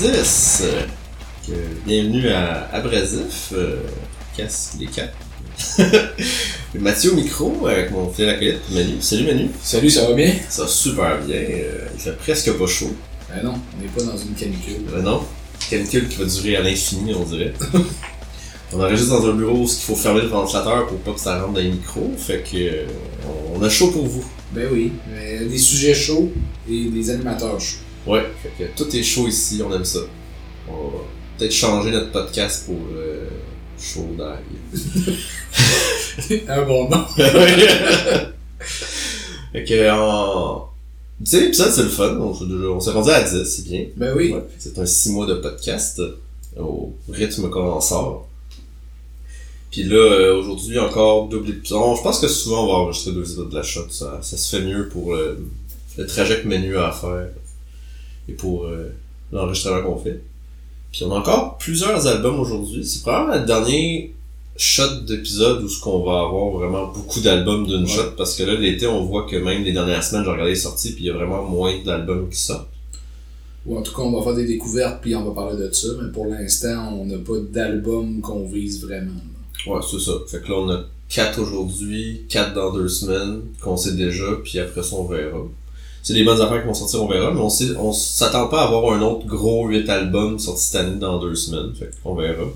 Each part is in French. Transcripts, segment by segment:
10. Euh, que- bienvenue à Abrasif, euh, casse les quatre. Mathieu au micro avec mon fidèle acolyte Manu. Salut Manu. Salut, ça va bien? Ça va super bien. euh, il fait presque pas chaud. Ben non, on n'est pas dans une canicule. Euh, non, canicule qui va durer à l'infini, on dirait. on enregistre dans un bureau où il faut fermer le ventilateur pour pas que ça rentre dans les micros. Fait que euh, on a chaud pour vous. Ben oui, mais des sujets chauds et des animateurs chauds. Ouais, fait que tout est chaud ici, on aime ça. On va peut-être changer notre podcast pour euh, chaud d'ail. Un bon nom. fait que en... Tu sais, l'épisode c'est le fun, on, s'est déjà- on s'est rendu à 10, c'est bien. Ben oui. Ouais, c'est un 6 mois de podcast au rythme qu'on en sort. Puis là, euh, aujourd'hui, encore double épisode. Je pense que souvent on va enregistrer deux épisodes de la shot. Ça, ça se fait mieux pour euh, le trajet que Menu a à faire et pour euh, l'enregistrement qu'on fait. Puis on a encore plusieurs albums aujourd'hui. C'est probablement le dernier shot d'épisode où ce qu'on va avoir vraiment beaucoup d'albums d'une Ouais. shot parce que là l'été on voit que même les dernières semaines j'ai regardé les sorties puis il y a vraiment moins d'albums qui sortent. Ou en tout cas, on va faire des découvertes puis on va parler de ça, mais pour l'instant, on n'a pas d'album qu'on vise vraiment. Ouais, c'est ça. Fait que là, on a 4 aujourd'hui, 4 dans deux semaines, qu'on sait déjà, puis après ça, on verra. C'est des bonnes affaires qui vont sortir, on verra, mais on sait, on s'attend pas à avoir un autre gros 8 albums sortis cette année dans deux semaines, fait verra.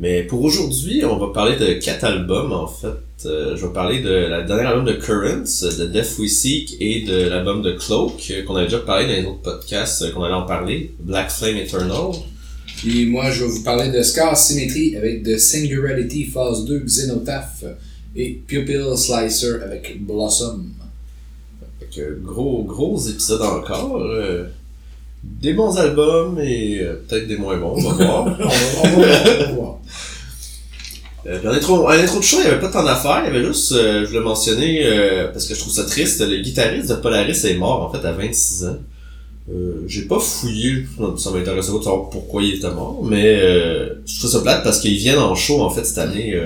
Mais pour aujourd'hui, on va parler de 4 albums, en fait. Euh, je vais parler de la dernière album de Currents, de Death We Seek et de l'album de Cloak, euh, qu'on avait déjà parlé dans les autres podcasts, euh, qu'on allait en parler, Black Flame Eternal. Puis moi, je vais vous parler de Scar Symmetry avec The Singularity Phase 2 Xenotaph et Pupil Slicer avec Blossom. Que gros, gros épisode encore. euh, des bons albums et euh, peut-être des moins bons, on va voir. on, va, on va voir, on va voir. Euh, puis en intro, en intro de show, il n'y avait pas tant d'affaires. Il y avait juste, euh, je voulais mentionner, parce que je trouve ça triste, le guitariste de Polaris est mort en fait à 26 ans. Euh, j'ai pas fouillé, ça m'intéressait pas de savoir pourquoi il était mort, mais je trouve ça plate parce qu'ils viennent en show en fait cette année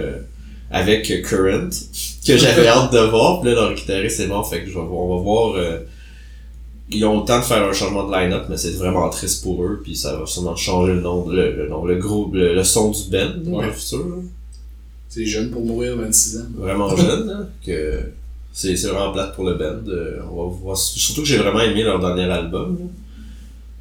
avec Current, que j'avais hâte de voir, puis là leur guitariste est mort, fait que je vais voir, on va voir. euh, ils ont le temps de faire un changement de line-up, mais c'est vraiment triste pour eux, puis ça va sûrement changer le nom, le, le nom, le groupe, le, le son du band dans Ouais. le futur. C'est jeune pour mourir, 26 ans. vraiment jeune, là, que c'est c'est vraiment plate pour le band. Euh, on va voir. Surtout que j'ai vraiment aimé leur dernier album. là.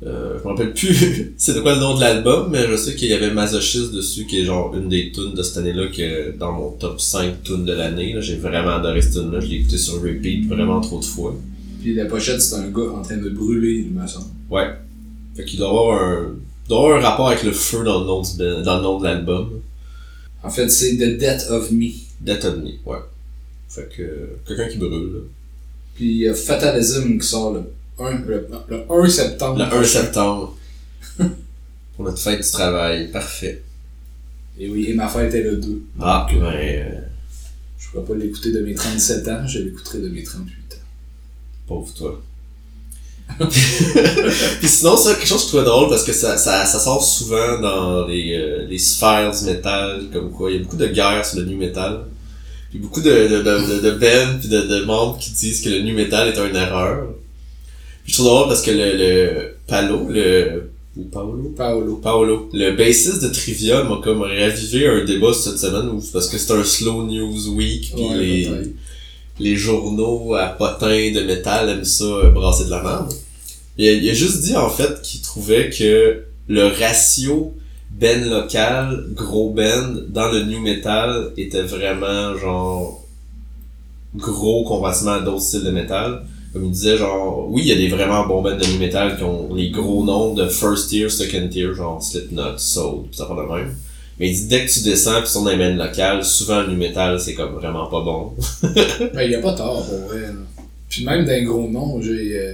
Euh, je me rappelle plus c'est de quoi le nom de l'album, mais je sais qu'il y avait Masochist dessus, qui est genre une des tunes de cette année-là, que dans mon top 5 tunes de l'année, là, j'ai vraiment adoré cette tune-là. Je l'ai écouté sur repeat vraiment trop de fois. Puis la pochette, c'est un gars en train de brûler, il me semble. Ouais. Fait qu'il doit avoir un. doit avoir un rapport avec le feu dans le nom du band- dans le nom de l'album. En fait, c'est The Death of Me. Death of Me, ouais. Fait que. Quelqu'un qui brûle, là. Puis il y a Fatalism qui sort le 1, le, le 1 septembre. Le 1 septembre. Pour notre fête du travail. Parfait. Et oui, et ma fête est le 2. Ah, Donc, ben. euh, Je pourrais pas l'écouter de mes 37 ans, je l'écouterai de mes 38 ans. pauvre toi. Puis sinon, ça, quelque chose que je trouvais drôle parce que ça, ça, ça sort souvent dans les, euh, les sphères du métal, comme quoi il y a beaucoup de guerres sur le new metal. Puis beaucoup de, de, de, de, de bands puis de, de membres qui disent que le new metal est une erreur. Puis je trouve drôle parce que le, le Palo, le. Ou Paolo? Paolo. Paolo, le bassiste de Trivia m'a comme ravivé un débat cette semaine parce que c'est un slow news week puis Ouais, les, les journaux à potins de métal aiment ça euh, brasser de la merde. Il a, il a juste dit en fait qu'il trouvait que le ratio ben local, gros ben dans le new metal était vraiment genre gros comparativement à d'autres styles de métal. Comme il disait, genre, oui, il y a des vraiment bons bands de new metal qui ont les gros noms de first tier, second tier, genre Slipknot, Soul, pis ça pas de même. Mais il dit, dès que tu descends pis dans les bands locales, souvent new metal, c'est comme vraiment pas bon. Ben, il a pas tort, pour vrai. Puis même d'un gros nom, j'ai euh,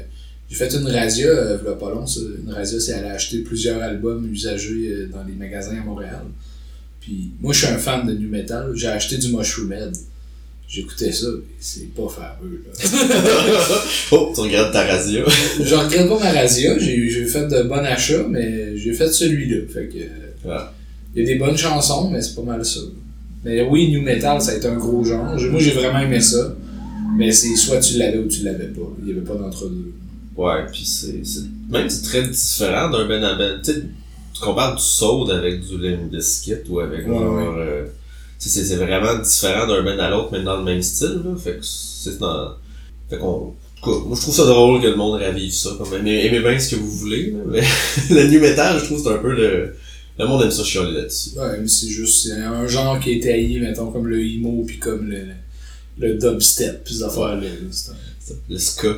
fait une radia, euh, pas long, ça. Une radia, c'est aller acheter plusieurs albums usagés euh, dans les magasins à Montréal. Puis moi, je suis un fan de nu metal. J'ai acheté du Mushroom Head. J'écoutais ça, mais c'est pas fameux, là. oh, tu regardes ta radio. Je regrette pas ma radia, j'ai fait de bons achats, mais j'ai fait celui-là. Fait que. Il y a des bonnes chansons, mais c'est pas mal ça. Mais oui, New Metal, ça a été un gros genre. Moi, j'ai vraiment aimé ça. Mais c'est soit tu l'avais ou tu l'avais pas. Il y avait pas d'entre-deux. Ouais, puis c'est, même c'est très différent d'un Ben à Ben. Tu sais, tu compares du Soul avec du Limp Biscuit ou avec Ouais, genre, ouais. euh, c'est, c'est vraiment différent d'un Ben à l'autre, mais dans le même style, là. Fait que c'est dans, fait qu'on, moi je trouve ça drôle que le monde ravive ça. Comme, aimez, aimez bien ce que vous voulez, là, mais le new metal, je trouve que c'est un peu le, le monde aime ça chialer là-dessus. Ouais, mais c'est juste c'est un genre qui est taillé, mettons, comme le emo, puis comme le, le dubstep, pis ces affaires-là. Le ska.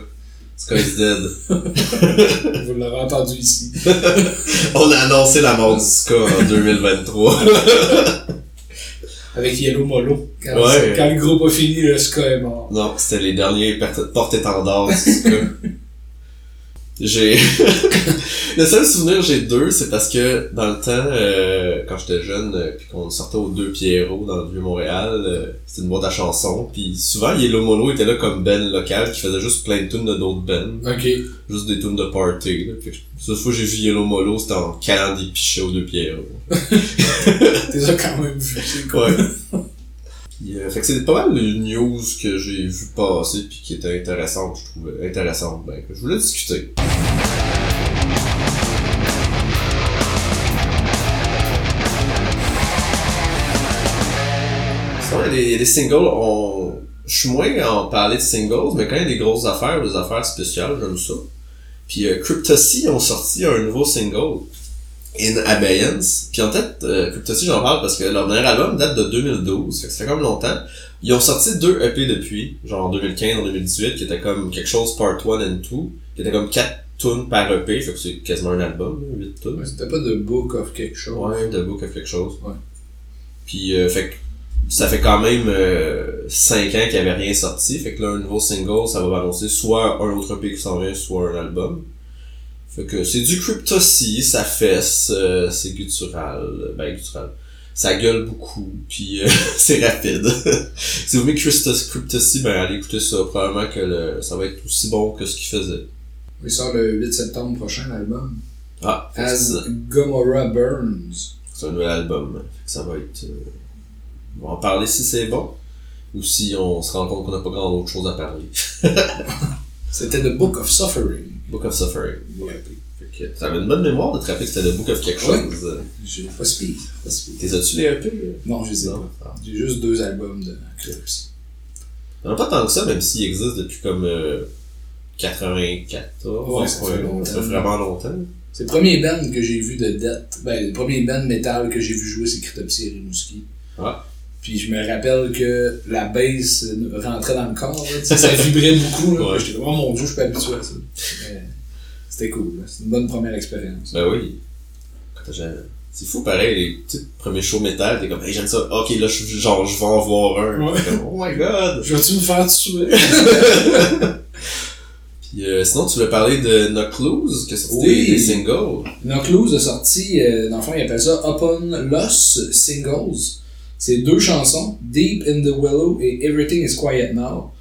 Ska is dead. Vous l'aurez entendu ici. On a annoncé la mort du ska en 2023. Avec Yellow Molo. Quand, Ouais. quand le groupe a fini, le ska est mort. Non, c'était les derniers porte-étendards du ska. J'ai. le seul souvenir que j'ai deux, c'est parce que dans le temps, euh, quand j'étais jeune, euh, puis qu'on sortait aux deux Pierrot dans le vieux Montréal, euh, c'était une boîte à chansons, puis souvent Yellow Molo était là comme Ben local qui faisait juste plein de tunes de d'autres bands, Ok. juste des tunes de party. Là. Que cette fois j'ai vu Yellow Molo, c'était en calant des pichets aux deux Pierrot. T'es ça quand même vu. Ouais. Euh, fait que c'est pas mal les news que j'ai vu passer puis qui étaient intéressantes, je trouvais intéressantes, ben, que je voulais discuter. Sinon, singles, on... je suis moins en parler de singles, mais quand il y a des grosses affaires, des affaires spéciales, j'aime ça. Puis euh, Cryptosy ont sorti un nouveau single, In Abeyance. Puis en fait, euh, Cryptosy, j'en parle parce que leur dernier album date de 2012, fait que ça fait comme longtemps. Ils ont sorti deux EP depuis, genre en 2015, en 2018, qui étaient comme quelque chose part 1 and 2, qui étaient comme 4 tunes par EP, fait que c'est quasiment un album, 8 tunes. Ouais, C'était pas de book of quelque chose. Ouais, de Book of quelque chose. Ouais. Puis, euh, fait que ça fait quand même 5 ans qu'il n'y avait rien sorti. Fait que là, un nouveau single, ça va annoncer soit un autre EP qui s'en vient, soit un album. Fait que c'est du Cryptosy, ça fesse, euh, c'est guttural, ben guttural. Ça gueule beaucoup, puis euh, c'est rapide. si vous aimez Cryptosy, ben allez écouter ça. Probablement que le, ça va être aussi bon que ce qu'il faisait. Il sort le 8 septembre prochain, l'album. Ah, As Gomorrah Burns. C'est un nouvel album. Ça va être. euh, On va en parler si c'est bon. Ou si on se rend compte qu'on n'a pas grand autre chose à parler. C'était The Book of Suffering. Book of Suffering. Ouais. Que t'avais une bonne mémoire de te rappeler que c'était le Book of quelque Ouais. chose. J'ai pas speed. Pas speed. T'es as-tu les EP? Non, je les ai Non. pas. J'ai juste deux albums de Cryptosy. Il y en a pas tant que ça, même s'il existe depuis comme euh, 94. Ouais, ça fait longtemps. Ça fait vraiment longtemps. C'est le premier band que j'ai vu de dette. Ben, le premier band metal que j'ai vu jouer, c'est Cryptopsy et Rimouski. Ouais. Puis je me rappelle que la bass euh, rentrait dans le corps, là, ça vibrait beaucoup. Là. Ouais. J'étais oh mon dieu, je suis pas habitué à ça. Mais C'était cool, là. c'était une bonne première expérience. Ben oui. C'est fou pareil, les petits premiers shows métal, t'es comme, hey, j'aime ça, ok, là, je, genre, je vais en voir un. Ouais. Comme, oh my god! Je vais-tu me faire tuer? Puis euh, sinon, tu voulais parler de Knock Loose, que c'est Oui. des, des singles? Knockloose a sorti, euh, dans le fond, il appelle ça Upon Loss Singles. C'est deux chansons, Deep in the Willow et Everything is Quiet Now.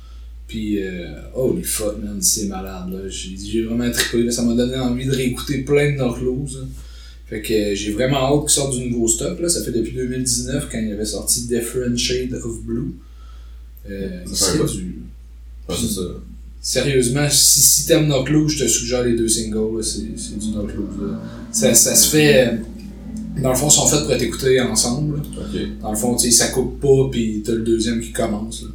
Puis, euh, holy fuck, man, c'est malade, là. J'ai j'ai vraiment trippé, là. Ça m'a donné envie de réécouter plein de là. Fait que euh, j'ai vraiment hâte qu'il sorte du nouveau stock, là. Ça fait depuis 2019 quand il avait sorti Different Shade of Blue. Euh, Ça c'est du... Ouais, c'est ça. Sérieusement, si, si t'aimes Knockloose, je te suggère les deux singles, là, c'est c'est du là. Ça, ça se fait. Dans le fond, ils sont faits pour être écoutés ensemble. Dans le fond, tu sais, ça coupe pas, pis t'as le deuxième qui commence. Là.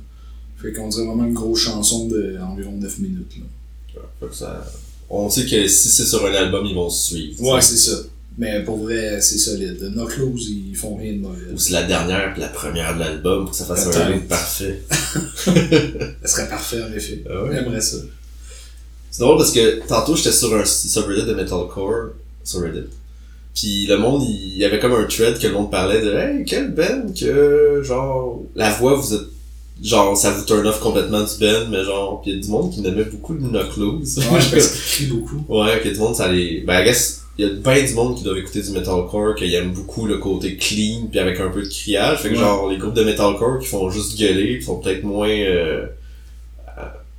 Fait qu'on dirait vraiment une grosse chanson d'environ 9 minutes. Là. Fait que ça... On sait que si c'est sur un album, ils vont se suivre. Ouais, c'est ça. Mais pour vrai, c'est solide. Knockloose, ils font rien de mauvais. Ou c'est la dernière puis la première de l'album pour que ça fasse un lien parfait. Ça serait parfait, en effet. Ah ouais? J'aimerais ça. C'est drôle parce que tantôt j'étais sur un subreddit de metalcore sur Reddit. Puis le monde, il y avait comme un thread que le monde parlait de Hey, quel band que genre la voix vous êtes genre ça vous turn off complètement du band, mais genre pis il y a du monde qui n'aimait beaucoup le Knock Loose. Ouais, je pense beaucoup. Ouais, que du monde, ça les. Ben, I guess, il y a ben du monde qui doivent écouter du metalcore, qui aime beaucoup le côté clean, puis avec un peu de criage. Fait que, Ouais. genre, les groupes de metalcore qui font juste gueuler, qui sont peut-être moins euh,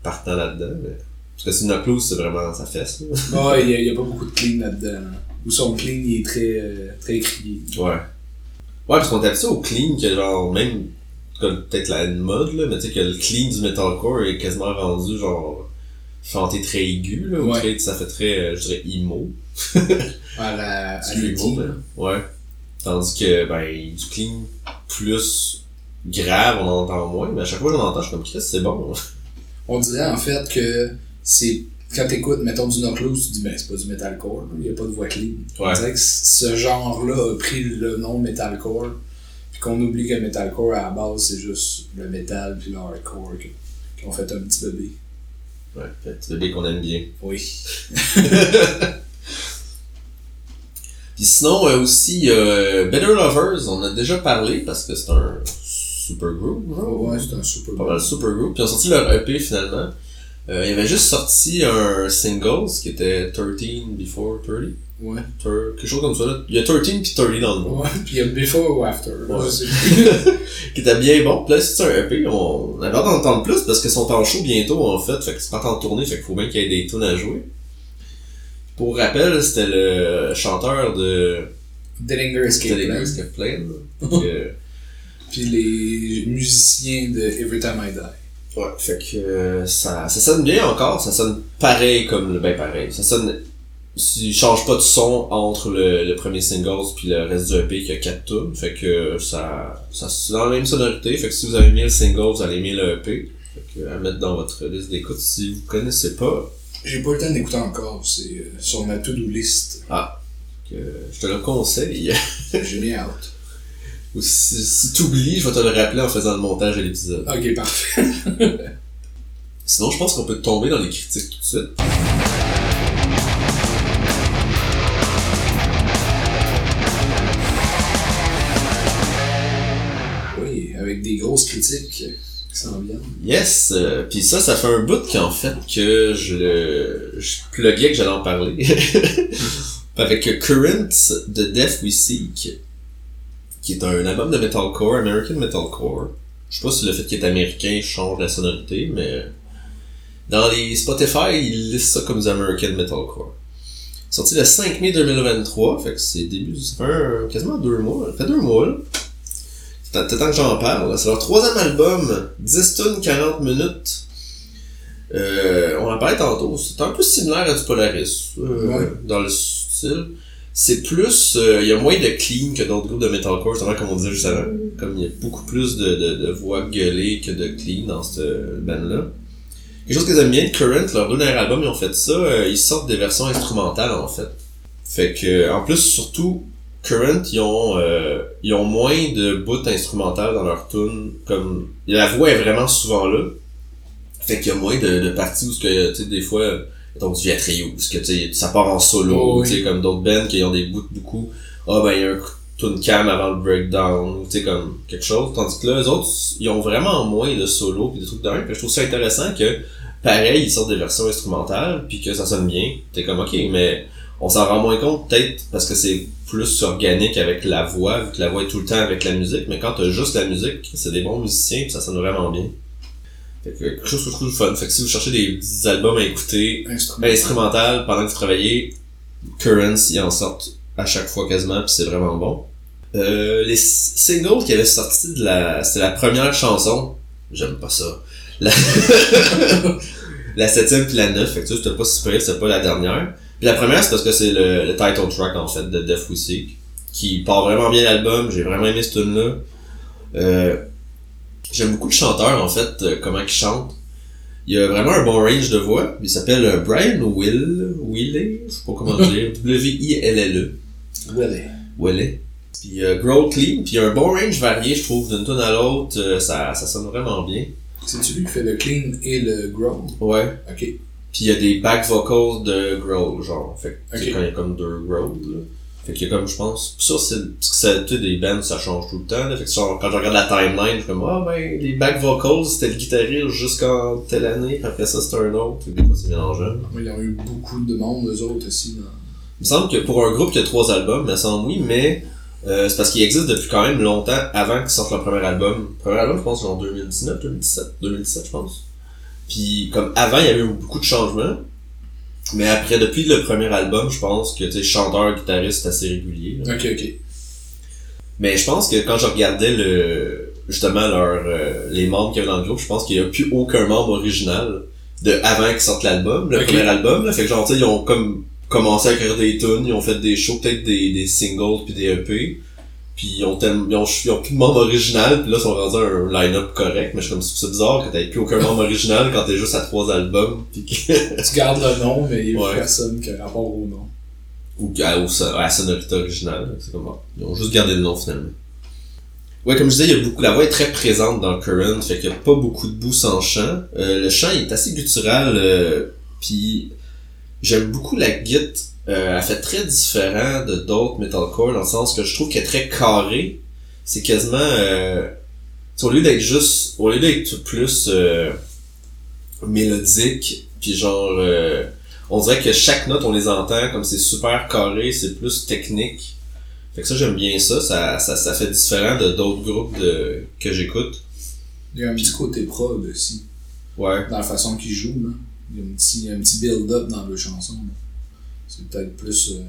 partants là-dedans. Mais... Parce que c'est Knock Loose, c'est vraiment sa fesse. là. Ouais, il y, a- il y a pas beaucoup de clean là-dedans. hein. Ou son clean, il est très, euh, très crié. Ouais. Ouais, parce qu'on est habitué au clean, que genre, même, comme peut-être la mode, là, mais tu sais, que le clean du metalcore est quasiment rendu, genre, chanté très aigu, là, ou Ouais. très- ça fait très, euh, je dirais, emo. À la, à emo, là. Ouais. Tandis que, ben, du clean plus grave, on en entend moins, mais à chaque fois que j'en entends, je suis comme, Chris, c'est bon. On dirait en fait que c'est. Quand t'écoutes, mettons, du Knockloose, tu te dis, ben, c'est pas du metalcore, il n'y a pas de voix clean. On Ouais. dirait que ce genre-là a pris le nom metalcore, puis qu'on oublie que metalcore à la base, c'est juste le metal puis le hardcore ont fait un petit bébé. Ouais, c'est le bébé qu'on aime bien. Oui. Puis sinon, euh, aussi, euh, Better Lovers, on a déjà parlé parce que c'est un super group. genre. Ouais, c'est un super pas mal super group. Puis ils ont sorti leur EP finalement. Euh, il avait juste sorti un single qui était 13 Before 30. Ouais. Quelque chose comme ça. Là. Il y a 13 puis 30 dans le mot. Ouais, puis il y a Before ou After. Ouais. Qui était bien bon. Puis là, c'est un EP. On, avait hâte d'en entendre plus parce qu'ils sont en show bientôt en fait. Fait que c'est pas en tournée. Fait qu'il faut bien qu'il y ait des tunes à jouer. Pour rappel, c'était le chanteur de Dillinger Escape Plan. que- Puis les musiciens de Every Time I Die. Ouais, fait que euh, ça, ça sonne bien encore, ça sonne pareil comme le ben pareil. Ça sonne. Il change pas de son entre le, le premier singles puis le reste du EP qui a 4 tunes. Fait que ça, ça c'est dans la même sonorité. Fait que si vous avez aimé le single, vous allez aimer le EP. Fait que à mettre dans votre liste d'écoute si vous connaissez pas. J'ai pas eu le temps d'écouter encore, c'est euh, sur ma to-do list. Que je te le conseille. J'ai bien hâte. Ou si, si t'oublies, je vais te le rappeler en faisant le montage de l'épisode. Ok, parfait. Sinon, je pense qu'on peut tomber dans les critiques tout de suite. Oui, avec des grosses critiques qui s'en viennent. Yes, euh, puis ça, ça fait un bout qu'en fait que je le, je pluguais que j'allais en parler. Avec Current de Death We Seek, qui est un album de metalcore, American metalcore. Je sais pas si le fait qu'il est américain change la sonorité, mais dans les Spotify, ils listent ça comme du American metalcore. Sorti le 5 mai 2023, fait que c'est début, ça fait un- quasiment deux mois, ça fait deux mois là. C'est temps que j'en parle. C'est leur troisième album, 10 tunes, 40 minutes. Euh, on en parlait tantôt, c'est un peu similaire à du Polaris, euh, Ouais. dans le style. C'est plus, euh, il y a moins de clean que d'autres groupes de metalcore, justement comme on disait juste avant. Comme il y a beaucoup plus de, de, de voix gueulées que de clean dans cette band-là. Quelque chose que j'aime bien Current, leur dernier album, ils ont fait ça, euh, ils sortent des versions instrumentales en fait. Fait que, en plus, surtout, Current, ils ont, euh, ils ont moins de bouts instrumentales dans leur tune. Comme, la voix est vraiment souvent là. Fait qu'il y a moins de, de parties où ce que, tu sais, des fois, mettons du Viatrio, où ce que, tu sais, ça part en solo, Oh, tu sais, comme d'autres bands qui ont des bouts beaucoup. Ah, ben, il y a un tune cam avant le breakdown, tu sais, comme quelque chose. Tandis que là, les autres, ils ont vraiment moins de solo pis des trucs de même. Puis je trouve ça intéressant que, pareil, ils sortent des versions instrumentales puis que ça sonne bien. T'es comme, ok, mais on s'en rend moins compte peut-être parce que c'est plus organique avec la voix, vu que la voix est tout le temps avec la musique, mais quand t'as juste la musique, c'est des bons musiciens pis ça sonne vraiment bien. Fait que quelque chose que je trouve fun. Fait que si vous cherchez des petits albums à écouter, Instrumental. instrumental pendant que vous travaillez, Currents y en sortent à chaque fois quasiment pis c'est vraiment bon. Euh, les singles qui avaient sorti de la, c'était la première chanson. J'aime pas ça. La, la septième puis la neuf, fait que tu sais, c'était pas super, c'était pas la dernière. Puis la première, c'est parce que c'est le, le title track, en fait, de Death We Seek, qui part vraiment bien l'album, j'ai vraiment aimé ce tune-là. Euh, j'aime beaucoup le chanteur, en fait, euh, comment il chante. Il a vraiment un bon range de voix. Il s'appelle euh, Brian Will, Willie, je sais pas comment dire, W-I-L-L-E. Willy. Willie. Puis euh, Grow Clean, puis il a un bon range varié, je trouve, d'une tune à l'autre, euh, ça, ça sonne vraiment bien. C'est-tu lui qui fait le clean et le growl? Ouais. Ok. Puis il y a des back vocals de growl, genre. Fait que, quand il y a comme deux growls, là. Fait qu'il y a comme, je pense, ça c'est, que ça, tu sais, des bands, ça change tout le temps, là. Fait que genre, quand je regarde la timeline, je suis comme, ah ben, les back vocals, c'était le guitariste jusqu'en telle année, puis après ça c'était un autre. Que des fois c'est mélangeant. Oui, Ils ont eu beaucoup de monde, eux autres aussi. Dans... Il me semble que pour un groupe qui a trois albums, il me semble oui, mais euh, c'est parce qu'il existe depuis quand même longtemps avant qu'ils sortent leur premier album. Le premier album, je pense, en 2019, 2017, 2017, je pense. Puis, comme avant, il y avait eu beaucoup de changements. Mais après, depuis le premier album, je pense que, tu sais, chanteur, guitariste, c'est assez régulier. là. Ok, ok. Mais je pense que quand je regardais le, justement, leur, euh, les membres qu'il y avait dans le groupe, je pense qu'il n'y a plus aucun membre original. de avant qu'ils sortent l'album, le premier album. Là. Fait que genre, tu sais, ils ont comme commencé à écrire des tunes, ils ont fait des shows, peut-être des, des singles puis des EP. Puis ils ont tellement, ils ont, ils ont plus de membre original, puis là, ils sont rendus à un line-up correct. Mais je suis comme, c'est bizarre que t'aies plus aucun membre original quand t'es juste à trois albums. Puis que... Tu gardes le nom, mais il y a Ouais. personne qui a rapport au nom. ou à, au- à la sonorité originale. C'est comme, ils ont juste gardé le nom finalement. Ouais, comme je disais, il y a beaucoup, la voix est très présente dans Current, fait qu'il y a pas beaucoup de bout sans chant. Euh, le chant il est assez guttural, euh, puis j'aime beaucoup la git. Euh, elle fait très différent de d'autres metalcore dans le sens que je trouve qu'elle est très carrée. C'est quasiment, euh, au lieu d'être juste, au lieu d'être plus euh, mélodique, puis genre, euh, on dirait que chaque note on les entend comme c'est super carré, c'est plus technique. Fait que ça j'aime bien ça, ça, ça, ça fait différent de d'autres groupes de, que j'écoute. Il y a un petit côté prod aussi, Ouais. dans la façon qu'ils jouent. Là. Il y a un petit, un petit build-up dans leurs chansons. là. C'est peut-être plus euh,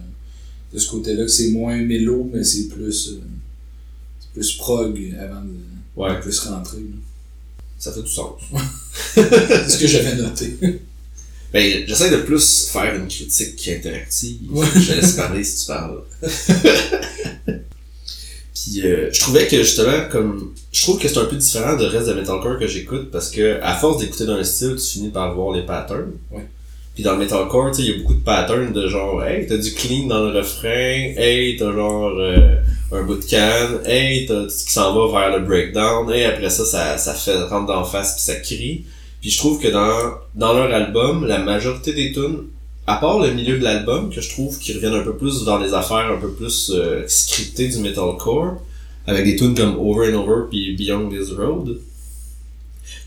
de ce côté-là que c'est moins mélo, mais c'est plus, euh, c'est plus prog avant de, Ouais. de plus rentrer. là. Ça fait du sens. C'est ce que j'avais noté. Ben, j'essaie de plus faire une critique interactive. Ouais. Je te laisse parler si tu parles. Puis euh, je trouvais que justement, comme je trouve que c'est un peu différent de reste de metalcore que j'écoute parce que à force d'écouter dans un style, tu finis par voir les patterns. Ouais. Puis dans le metalcore, tu sais, il y a beaucoup de patterns de genre, hey, t'as du clean dans le refrain, hey, t'as genre euh, un bout de canne, hey, t'as ce qui s'en va vers le breakdown, et après ça, ça, ça fait rentre d'en face puis ça crie. Puis je trouve que dans, dans leur album, la majorité des tunes, à part le milieu de l'album, que je trouve qu'ils reviennent un peu plus dans les affaires un peu plus euh, scriptées du metalcore, avec des tunes comme Over and Over puis Beyond This Road,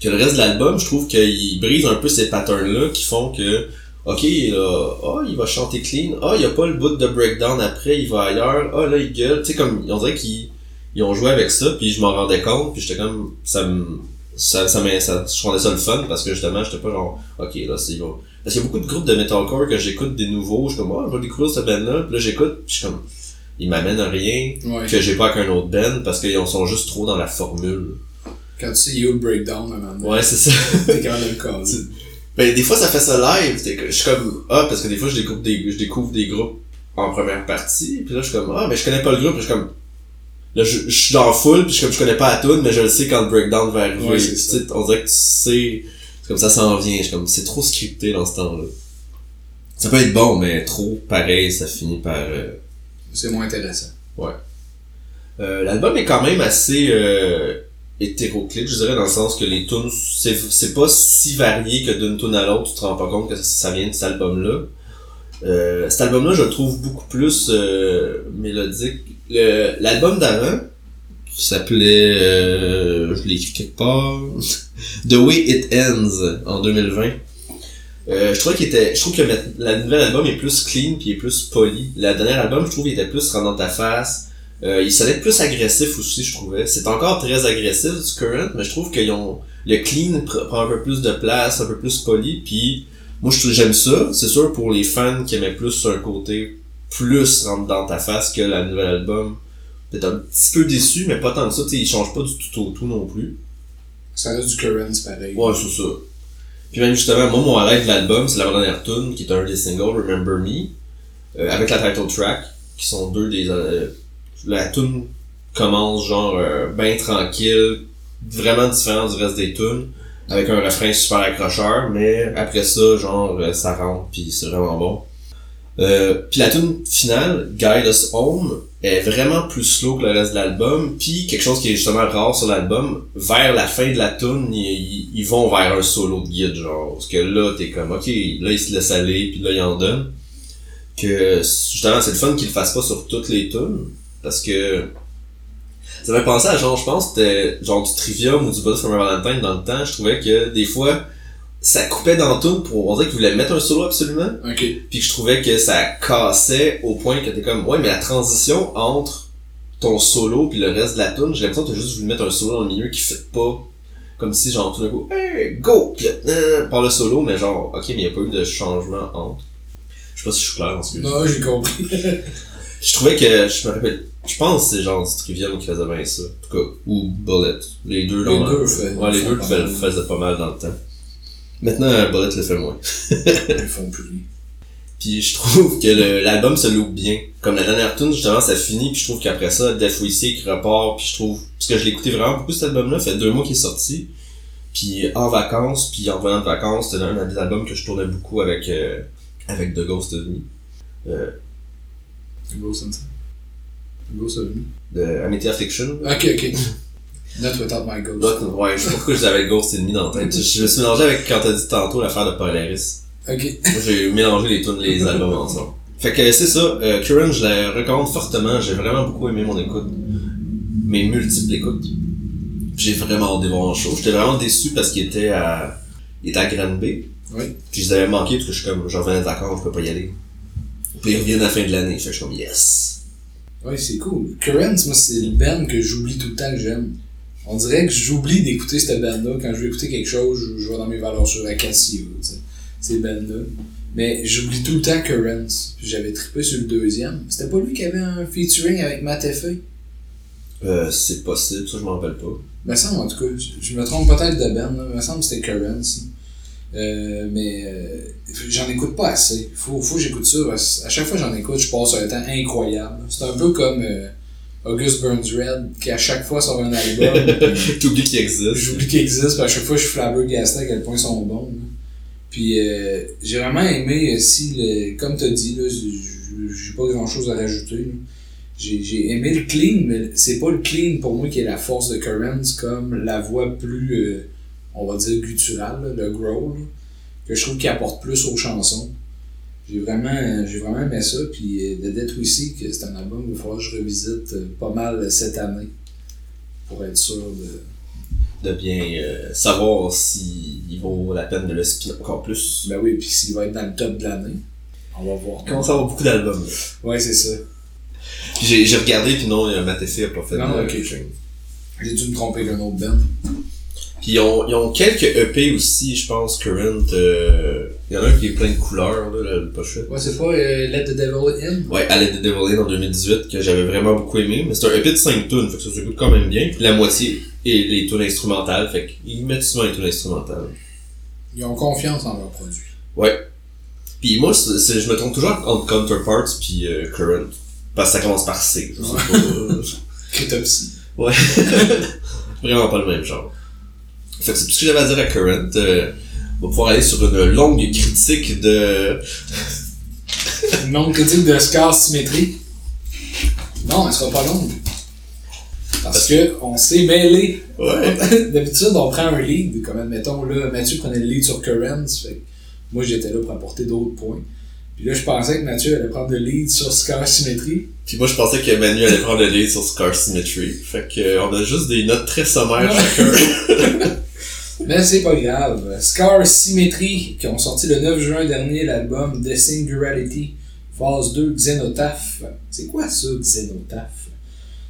que le reste de l'album, je trouve qu'il brise un peu ces patterns-là qui font que, ok, là, ah, il va chanter clean, ah, il y a pas le bout de breakdown après, il va ailleurs, ah, là, il gueule, tu sais, comme, on dirait qu'ils ils ont joué avec ça, puis je m'en rendais compte, puis j'étais comme, ça me, ça, ça, ça, je trouvais ça le fun, parce que justement, j'étais pas genre, ok, là, c'est, vont- parce qu'il y a beaucoup de groupes de metalcore que j'écoute des nouveaux, je suis comme, ah, je vais découvrir cette band-là, puis là, j'écoute, puis je suis comme, ils m'amènent à rien, Ouais. que j'ai pas avec un autre band, parce qu'ils sont juste trop dans la formule. Quand tu sais, il y a eu le breakdown à un moment Ouais, c'est ça. t'es quand même Ben, des fois, ça fait ça live. Je suis comme, ah, parce que des fois, je découvre des, je découvre des groupes en première partie. Puis là, je suis comme, ah, mais je connais pas le groupe. Puis je suis comme, là, je, je suis dans foule. Puis je suis comme, je connais pas la tune, mais je le sais quand le breakdown va arriver. Ouais, tu sais, on dirait que tu sais, c'est comme ça s'en vient. Je suis comme, c'est trop scripté dans ce temps-là. Ça peut être bon, mais trop pareil, ça finit par, euh, C'est moins intéressant. Euh, L'album est quand même assez euh, hétéroclite, je dirais, dans le sens que les tunes, c'est pas si varié que d'une tune à l'autre, tu te rends pas compte que ça, vient de cet album-là. Euh, cet album-là, je le trouve beaucoup plus euh, mélodique. Le- L'album d'avant, qui s'appelait, euh, je l'ai écrit quelque part, The Way It Ends, en 2020. Euh, je trouvais qu'il était, je trouve que le la nouvelle album est plus clean puis est plus poli. La dernière album, je trouve, il était plus rentre dans ta face. Euh, il sonnait plus agressif aussi, je trouvais. C'est encore très agressif du current, mais je trouve qu'ils ont le clean pr- prend un peu plus de place, un peu plus poli. Puis moi, je j'aime ça. C'est sûr pour les fans qui aimaient plus un côté plus rentre dans ta face que la nouvelle album. Peut-être un petit peu déçu, mais pas tant que ça. Tu sais, il change pas du tout au tout non plus. Ça reste du current, c'est pareil. Ouais, c'est ça. Puis même justement, moi, mon highlight de l'album, c'est la dernière tune qui est un des singles, Remember Me, euh, avec la title track, qui sont deux des... euh, la tune commence genre euh, ben tranquille, vraiment différent du reste des tunes, avec un refrain super accrocheur, mais après ça, genre, euh, ça rentre, puis c'est vraiment bon. Euh, puis la tune finale, Guide Us Home, est vraiment plus slow que le reste de l'album, puis quelque chose qui est justement rare sur l'album, vers la fin de la tune, ils, ils- ils vont vers un solo de guide, genre, parce que là, t'es comme, ok, là, il se laisse aller, puis là, il en donne. Que, justement, c'est le fun qu'ils le fassent pas sur toutes les tunes, parce que, ça m'a pensé à genre, je pense, que c'était genre du Trivium ou du Buzz from Valentine dans le temps, je trouvais que, des fois, ça coupait dans tune pour, on dirait qu'ils voulaient mettre un solo absolument, Ok. puis que je trouvais que ça cassait au point que t'es comme ouais mais la transition entre ton solo puis le reste de la tune j'ai l'impression que t'as juste voulu mettre un solo dans le milieu qui fait pas comme si genre tout d'un coup hey go puis là, euh, par le solo mais genre ok mais il y a pas eu de changement entre je sais pas si je suis clair dans ce que. Non, j'ai compris. je trouvais que je me rappelle je pense que c'est genre du Trivium qui faisait bien ça en tout cas ou Bullet les deux Les deux fait- ouais les deux pas le faisaient pas mal dans le temps Maintenant, Bullet le fait moins. Ils font plus. Puis je trouve que l'album se loupe bien. Comme la dernière tune, justement, ça finit, puis je trouve qu'après ça, Death We Seek repart, puis je trouve... Parce que je écouté vraiment beaucoup cet album-là, fait deux mois qu'il est sorti. Puis en vacances, puis en revenant de vacances, c'était un des albums que je tournais beaucoup avec euh, avec The Ghost of Me. Euh, Ghost Inside. Ghost of Me. de Amity Affliction. Ok, ok. Not without my ghost. Ouais, je sais pas pourquoi j'avais Ghost Enemy dans la tête. Je, me suis mélangé avec quand t'as dit tantôt l'affaire de Polaris. Ok. Moi, j'ai mélangé les tunes, les albums ensemble. Fait que c'est ça, euh, Curran, je la recommande fortement. J'ai vraiment beaucoup aimé mon écoute. Mes multiples écoutes. J'ai vraiment hâte de voir en show. J'étais vraiment déçu parce qu'il était à, il était à Grande Bay. Oui. Puis je les avais manqué parce que je suis comme, je revenais de vacances, je peux pas y aller. Puis ils reviennent à la fin de l'année. Fait que je suis comme, yes. Ouais, c'est cool. Currents, moi, c'est le band que j'oublie tout le temps que j'aime. On dirait que j'oublie d'écouter cette band-là. Quand je veux écouter quelque chose, je, je vais dans mes valeurs sur Acacia. Ces bands-là. Mais j'oublie tout le temps Currents. J'avais trippé sur le deuxième. C'était pas lui qui avait un featuring avec Matt Effey? Euh, c'est possible, ça je m'en rappelle pas. Me semble, en tout cas. Je, je me trompe peut-être de band, là. Me semble que c'était Currents. Euh, mais euh, j'en écoute pas assez. Faut, faut que j'écoute ça. parce À chaque fois que j'en écoute, je passe un temps incroyable. C'est un peu comme euh, August Burns Red, qui à chaque fois sort un album. T'oublies qu'il existe. J'oublie qu'il existe, puis à chaque fois je suis flabbergasté à quel point ils sont bons. là. Puis j'ai vraiment aimé, euh, si le, comme tu as dit, là, j'ai pas grand chose à rajouter. là. J'ai aimé le clean, mais c'est pas le clean pour moi qui est la force de Currents, comme la voix plus, euh, on va dire, gutturale, là, le growl, là, que je trouve qui apporte plus aux chansons. J'ai vraiment, j'ai vraiment aimé ça, puis euh, The Death We Seek, c'est un album qu'il va falloir que je revisite euh, pas mal cette année pour être sûr de. De bien euh, savoir s'il vaut la peine de le spin encore plus. Ben oui, puis s'il va être dans le top de l'année, on va voir. commence à avoir beaucoup d'albums. Ouais, c'est ça. J'ai regardé, puis non, Effey a pas fait Non, de ok. featuring. J'ai dû me tromper d'un autre band. Puis ils ont, ils ont quelques EP aussi, je pense, Current. euh, Il y en a un qui est plein de couleurs, là, le pochette. Ouais, c'est pas euh, Let the Devil In? Ouais, I Let the Devil In en 2018, que j'avais vraiment beaucoup aimé. Mais c'est un EP de 5 tunes, fait que ça s'écoute quand même bien. Puis la moitié est les tunes instrumentales, fait qu'ils mettent souvent les tunes instrumentales. Ils ont confiance en leurs produits. Ouais. Puis moi, je me trompe toujours entre Counterparts puis euh, Current. Parce que ça commence par C, je sais pas. euh, Cryptopsy. Ouais. Vraiment pas le même genre. Fait que c'est tout ce que j'avais à dire à Current. Euh, on va pouvoir aller sur une longue critique de. Non critique de Scar Symétrie. Non, elle sera pas longue. Parce que on s'est mêlé. Ouais. D'habitude, on prend un lead, comme admettons, là, Mathieu prenait le lead sur Currents. Fait moi, j'étais là pour apporter d'autres points. Puis là, je pensais que Mathieu allait prendre le lead sur Scar Symétrie. Puis moi, je pensais que Manu allait prendre le lead sur Scar Symmetry. Fait que, euh, on a juste des notes très sommaires chacun. Mais c'est pas grave. Scar Symmetry, qui ont sorti le 9 juin dernier l'album The Singularity, phase 2, Xenotaph. C'est quoi ça, Xenotaph?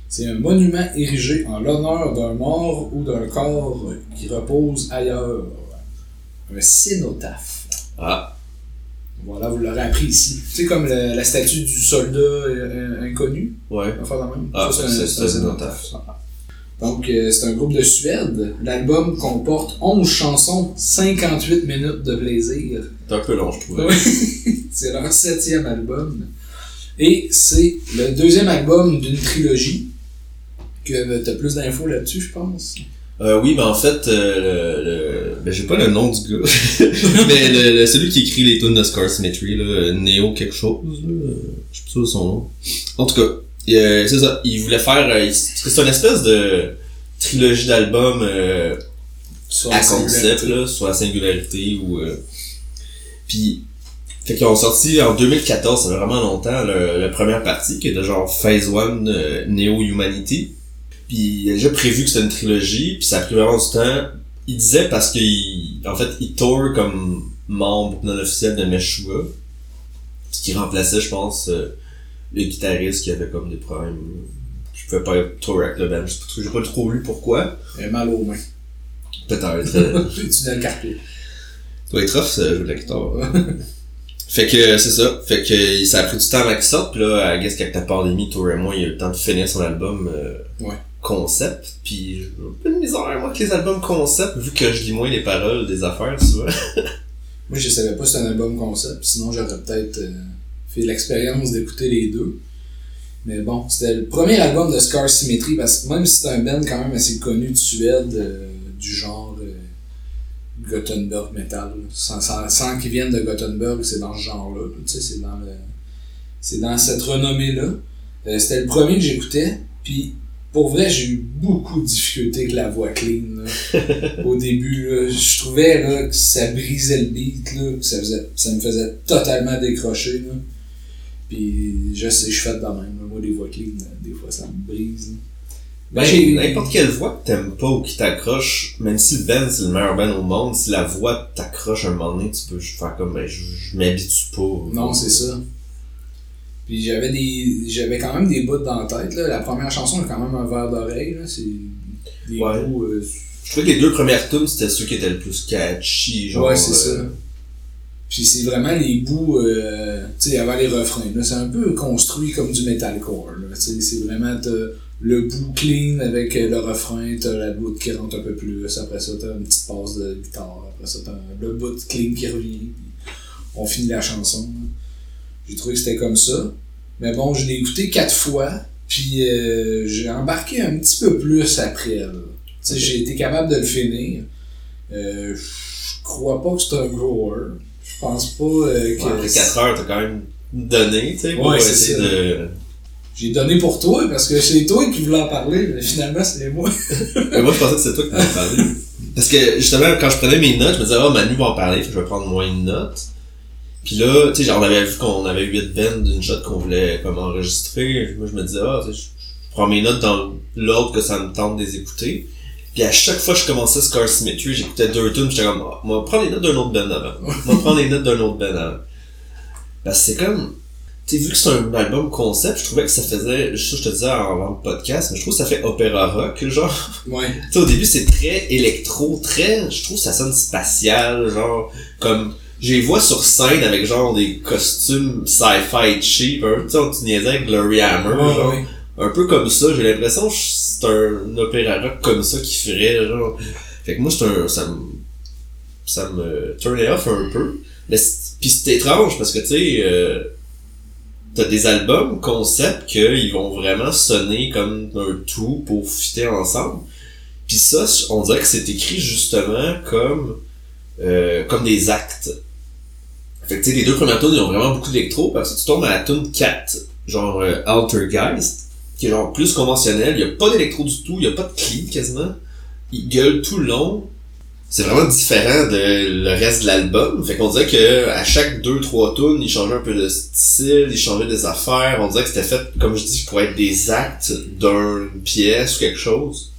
C'est un monument érigé en l'honneur d'un mort ou d'un corps qui repose ailleurs. Un cénotaphe. Ah, Voilà, vous l'aurez appris ici. C'est comme la, la statue du soldat euh, inconnu. ouais. La même. Ah, Ça, c'est- un- c'est un cénotaphe. Donc, euh, c'est un groupe de Suède. L'album comporte 11 chansons, 58 minutes de plaisir. C'est un peu long, je trouvais. Oui. c'est leur septième album. Et c'est le deuxième album d'une trilogie. Que t'as plus d'infos là-dessus, je pense? Euh, oui, ben en fait, euh, le, le... Ben, j'ai pas le nom du gars. Mais le, le- celui qui écrit les tunes de Scar Symmetry, là, Neo quelque chose, là, euh, je sais pas son nom. En tout cas, euh, c'est ça, il voulait faire... euh, c'est une espèce de trilogie d'albums euh, à la concept, singularité. là, sur la singularité, ou... Euh, puis, fait qu'ils ont sorti en 2014, ça fait vraiment longtemps, le, la première partie, qui était genre Phase 1 euh, Neo Humanity. Puis il a déjà prévu que c'était une trilogie, puis ça a pris vraiment du temps. Il disait parce qu'il en fait il tourne comme membre non officiel de Meshuggah, ce qui remplaçait je pense le guitariste qui avait comme des problèmes qui pouvait pas être tour avec le band. Je trop- J'ai pas trop lu pourquoi. A mal aux mains. Peut-être. euh, Le tunnel carpé. Ça doit être rough ça, jouer de la guitare. Fait que c'est ça. Fait que ça a pris du temps avant qu'il sorte, puis là, à guess qu'avec la pandémie, Tour et moi, il a eu le temps de finir son album. euh, Ouais. concept, puis j'ai un peu de misère, moi, avec les albums concept, vu que je lis moins les paroles des affaires, souvent. Moi, je savais pas si c'était un album concept, sinon j'aurais peut-être euh, fait l'expérience d'écouter les deux. Mais bon, c'était le premier album de Scar Symmetry, parce que même si c'est un band quand même assez connu de Suède, euh, du genre euh, Gothenburg Metal, sans, sans, sans qu'ils viennent de Gothenburg, c'est dans ce genre-là. là. Tu sais, c'est dans le. C'est dans cette renommée-là. Euh, c'était le premier que j'écoutais, puis pour vrai, j'ai eu beaucoup de difficultés avec la voix clean. là. Au début, là, je trouvais là, que ça brisait le beat, là, que ça, faisait, ça me faisait totalement décrocher. Là. Puis je sais, je fait de même. Moi, les voix euh, des fois, ça me brise. Ben, n'importe quelle voix que t'aimes pas ou qui t'accroche, même si le band c'est le meilleur band au monde, si la voix t'accroche un moment donné, tu peux faire comme, ben, je, je m'habitue pas. Non, c'est ça. Puis j'avais des. J'avais quand même des bouts dans la tête. Là. La première chanson, a quand même un verre d'oreille. là. C'est des Ouais. euh, Je trouvais que les deux premières tunes, c'était ceux qui étaient le plus catchy, genre. ouais, c'est euh, ça. Puis c'est vraiment les bouts, euh, tu sais, avant les refrains. là. C'est un peu construit comme du metalcore. là. Tu sais, C'est vraiment t'as le bout clean avec euh, le refrain, t'as la bout qui rentre un peu plus. Après ça, t'as une petite passe de guitare. Après ça, t'as le bout clean qui revient. On finit la chanson. J'ai trouvé que c'était comme ça. Mais bon, je l'ai écouté quatre fois. Puis euh, j'ai embarqué un petit peu plus après. là. Tu sais, Ok. J'ai été capable de le finir. Euh, je crois pas que c'est un grower. Je pense pas euh, que. Ouais, après 4 heures, t'as quand même donné, tu sais, pour Ouais, c'est essayer ça. de. J'ai donné pour toi parce que c'est toi qui voulais en parler, mais finalement c'est moi. Mais moi, je pensais que c'était toi qui m'avais parlé. Parce que, justement, quand je prenais mes notes, je me disais, ah, Manu va en parler, je vais prendre moins de notes. Puis là, tu sais, genre, on avait vu qu'on avait 8 bands d'une shot qu'on voulait comme enregistrer. Moi, je me disais, ah, tu sais, je je prends mes notes dans l'ordre que ça me tente de les écouter. Puis à chaque fois que je commençais Scar Symmetry, j'écoutais deux tunes, j'étais comme, ah, moi, prends les notes d'un autre band avant. Moi, prends les notes d'un autre band avant. Parce que c'est comme, tu sais, vu que c'est un album concept, je trouvais que ça faisait, ça je te disais en avant le podcast, mais je trouve que ça fait opéra rock, genre. Ouais. Tu sais, au début, c'est très électro, très, je trouve que ça sonne spatial, genre, comme, je les vois sur scène avec genre des costumes sci-fi cheap, peu, tu sais, on avec Glory Hammer, Ouais, genre, ouais. Un peu comme ça, j'ai l'impression que c'est un opéra rock comme ça qui ferait, genre, fait que moi, c'est un, ça me, ça me turnait off un peu, mais pis c'est étrange, parce que, tu sais, euh, t'as des albums concept qu'ils vont vraiment sonner comme un tout pour fitter ensemble. Puis ça, on dirait que c'est écrit justement comme euh, comme des actes. Fait que tu sais, les deux premières tunes, ils ont vraiment beaucoup d'électro, parce que tu tombes à la tune 4, genre euh, Altergeist, qui est genre plus conventionnel, il y a pas d'électro du tout, il y a pas de clean quasiment. Il gueule tout le long. C'est vraiment différent de le reste de l'album. Fait qu'on dirait que à chaque deux, trois tunes, il changeait un peu de style, il changeait des affaires. On dirait que c'était fait, comme je dis, pour être des actes d'une pièce ou quelque chose.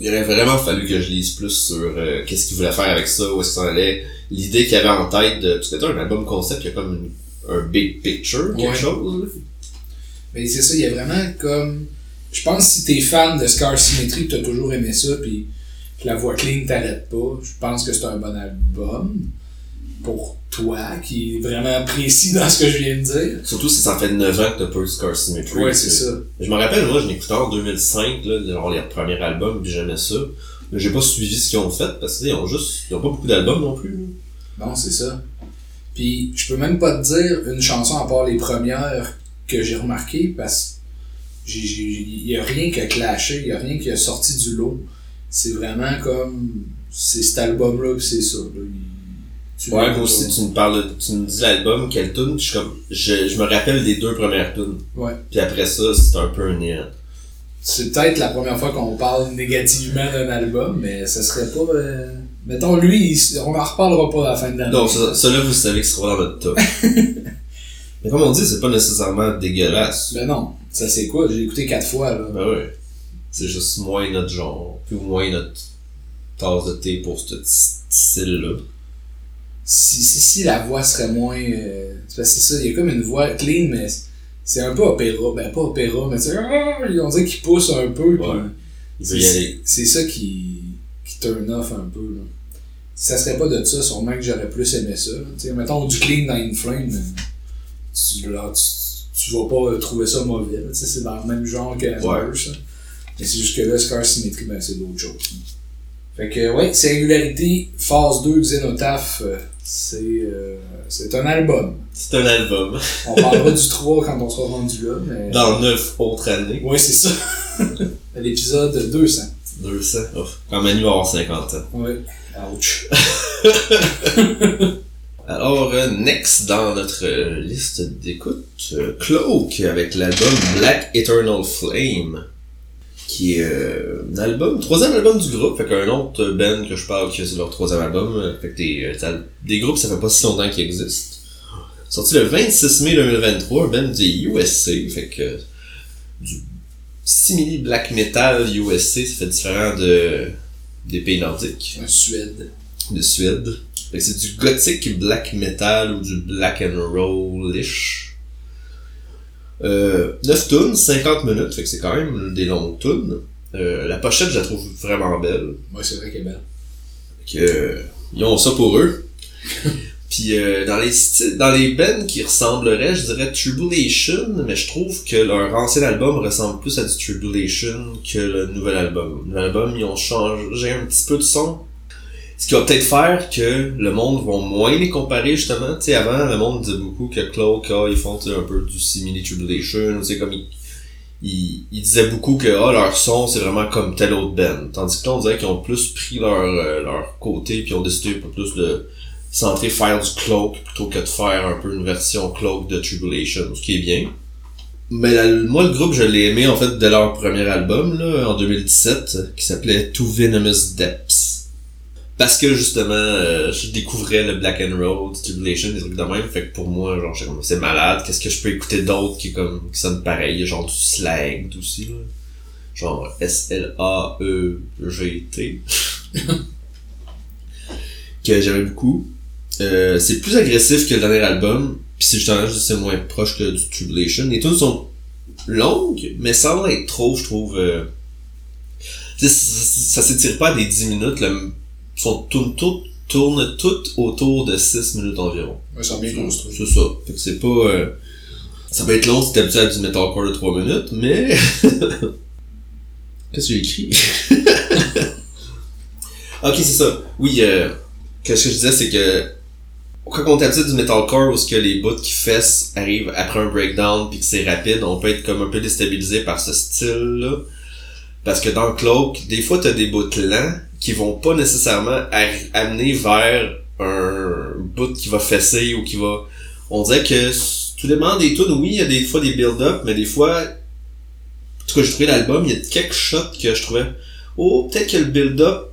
Il aurait vraiment fallu que je lise plus sur euh, qu'est-ce qu'il voulait faire avec ça, où est-ce que ça allait, l'idée qu'il avait en tête de. Parce que t'as un album concept qui a comme une- un big picture, quelque Ouais. chose. Mais c'est ça, il y a vraiment comme. Je pense que si t'es fan de Scar Symmetry, que t'as toujours aimé ça, puis que la voix clean t'arrête pas, je pense que c'est un bon album pour toi, qui est vraiment précis dans ce que je viens de dire. Surtout si ça fait 9 ans que t'as pas eu Scar Symmetry. Ouais, c'est ça. Je me rappelle, moi, je l'écoutais en 2005, là, genre les premiers albums, puis j'aimais ça. Mais j'ai pas suivi ce qu'ils ont fait, parce qu'ils ont juste, ils ont pas beaucoup d'albums non plus. Non, c'est ça. Puis je peux même pas te dire une chanson à part les premières que j'ai remarqué parce que il y a rien qui a clashé, il y a rien qui a sorti du lot. C'est vraiment comme c'est cet album là, c'est ça. Là. Tu Ouais, moi aussi, tu me parles, de- tu me dis l'album, quelle tune, je suis comme, je, je me rappelle des deux premières tunes. Ouais. Puis après ça, c'est un peu un néant. C'est peut-être la première fois qu'on parle négativement d'un album, mais ça serait pas. euh, Mettons, lui, il- on en reparlera pas à la fin de l'année. Non, ça, ça là, vous savez que ce sera dans votre top. Mais comme on dit, c'est pas nécessairement dégueulasse. Ben non, ça c'est quoi? J'ai écouté quatre fois, là. Ben ouais. C'est juste moins notre genre, puis moins notre tasse de thé pour ce style-là. si, si, si la voix serait moins. euh, c'est parce que c'est ça, il y a comme une voix clean, mais c'est un peu opéra. Ben, pas opéra, mais c'est. ah, On dirait qu'il pousse un peu. puis Ouais. C'est- ça qui, qui turn off un peu. Là. Si ça serait pas de ça, sûrement que j'aurais plus aimé ça. Tu sais, mettons du clean dans Inflame, euh, tu, là, tu, tu vas pas trouver ça mauvais. C'est dans le même genre que Ouais. Ça. Mais c'est juste que là, Scar Symmetry, ben, c'est d'autres choses. Fait que, ouais, Singularité, phase 2, Xenotaph, euh, c'est, euh, c'est un album. C'est un album. On parlera du 3 quand on sera rendu là, mais... Dans neuf autres années. Ouais, c'est ça. L'épisode 200. 200. Ouf. Quand Manu va avoir 50 ans. Ouais. Ouch. Alors, euh, next dans notre euh, liste d'écoute, euh, Cloak avec l'album Black Eternal Flame, qui est un album, troisième album du groupe, fait qu'un autre band que je parle que c'est leur troisième album, fait que des, des groupes ça fait pas si longtemps qu'ils existent. Sorti le 26 mai 2023, un band du USA, fait que du simili black metal USA, ça fait différent de des pays nordiques Un Suède. de Suède. Fait que c'est du gothic black metal ou du black and roll-ish. Euh, 9 tunes, 50 minutes, fait que c'est quand même des longues tunes. Euh, la pochette, je la trouve vraiment belle. Ouais, c'est vrai qu'elle est belle. Fait que, euh, ils ont ça pour eux. Puis euh, dans les styles, dans les bands qui ressembleraient, je dirais Tribulation, mais je trouve que leur ancien album ressemble plus à du Tribulation que le nouvel album. Le nouvel album, ils ont changé un petit peu de son. Ce qui va peut-être faire que le monde va moins les comparer justement. Tu sais, avant, le monde disait beaucoup que Cloak, ah, ils font un peu du simili Tribulation, tu comme ils, ils, disaient beaucoup que ah, leur son c'est vraiment comme tel autre band. Tandis que là, on dirait qu'ils ont plus pris leur, euh, leur côté puis ont décidé un peu plus de centrer faire du Cloak plutôt que de faire un peu une version Cloak de Tribulation, ce qui est bien. Mais moi, le groupe, je l'ai aimé en fait de leur premier album, là, en 2017, qui s'appelait Two Venomous Depths. Parce que justement, euh, je découvrais le Black and Roll, Tribulation, des trucs de même. Fait que pour moi, genre, comme, c'est malade. Qu'est-ce que je peux écouter d'autre qui, comme, qui sonne pareil? Genre du slang aussi. Genre S-L-A-E-G-T. que j'aimais beaucoup. Euh, c'est plus agressif que le dernier album. Puis c'est justement, c'est moins proche que du Tribulation. Les tunes sont longues, mais sans être trop, je trouve. Euh... sais, Ça, ça s'étire pas à des 10 minutes. Le, sont tourne, tout, tourne toutes autour de 6 minutes environ. Ouais, ça bien construit. C'est ça. Fait que c'est pas. euh, Ça va être long si t'es habitué à du metalcore de 3 minutes, mais. Qu'est-ce que j'ai écrit? ok, c'est ça. Oui, euh, qu'est-ce que je disais, c'est que quand on est habitué du metalcore où ce que les bouts qui fessent arrivent après un breakdown puis que c'est rapide, on peut être comme un peu déstabilisé par ce style-là. Parce que dans Cloak, des fois t'as des bouts lents qui vont pas nécessairement amener vers un bout qui va fesser ou qui va... On dirait que tout dépend des tunes, oui, il y a des fois des build-up, mais des fois, en tout cas, j'ai trouvé l'album, il y a quelques shots que je trouvais, oh, peut-être que le build-up,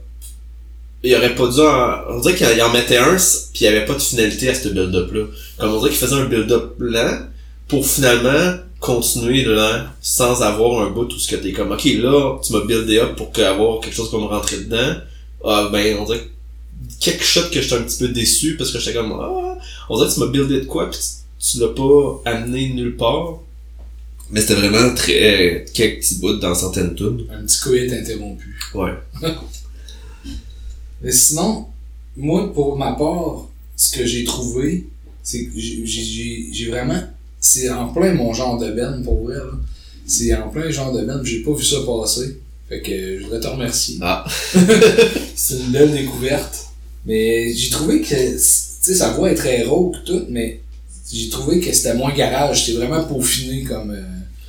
il aurait pas dû en... On dirait qu'il en mettait un, puis il y avait pas de finalité à ce build-up-là. Comme on dirait qu'il faisait un build-up lent, pour finalement continuer lent, sans avoir un bout où ce que t'es comme, ok, là, tu m'as buildé up pour avoir quelque chose comme rentrer dedans. Ah, ben, on dirait que quelques shots que j'étais un petit peu déçu, parce que j'étais comme, ah, on dirait que tu m'as buildé de quoi, puis tu, tu l'as pas amené nulle part. Mais c'était vraiment très, quelques petits bouts dans certaines tunes. Un petit coït interrompu. Ouais. Mais sinon, moi, pour ma part, ce que j'ai trouvé, c'est que j'ai- j'ai j'ai- j'ai vraiment. C'est en plein mon genre de Ben, pour vrai. là. C'est en plein genre de Ben, j'ai pas vu ça passer. Fait que je voudrais te remercier. Ah. c'est une belle découverte. Mais j'ai trouvé que, tu sais, sa voix est très rauque, tout, mais j'ai trouvé que c'était moins garage. C'était vraiment peaufiné comme. euh,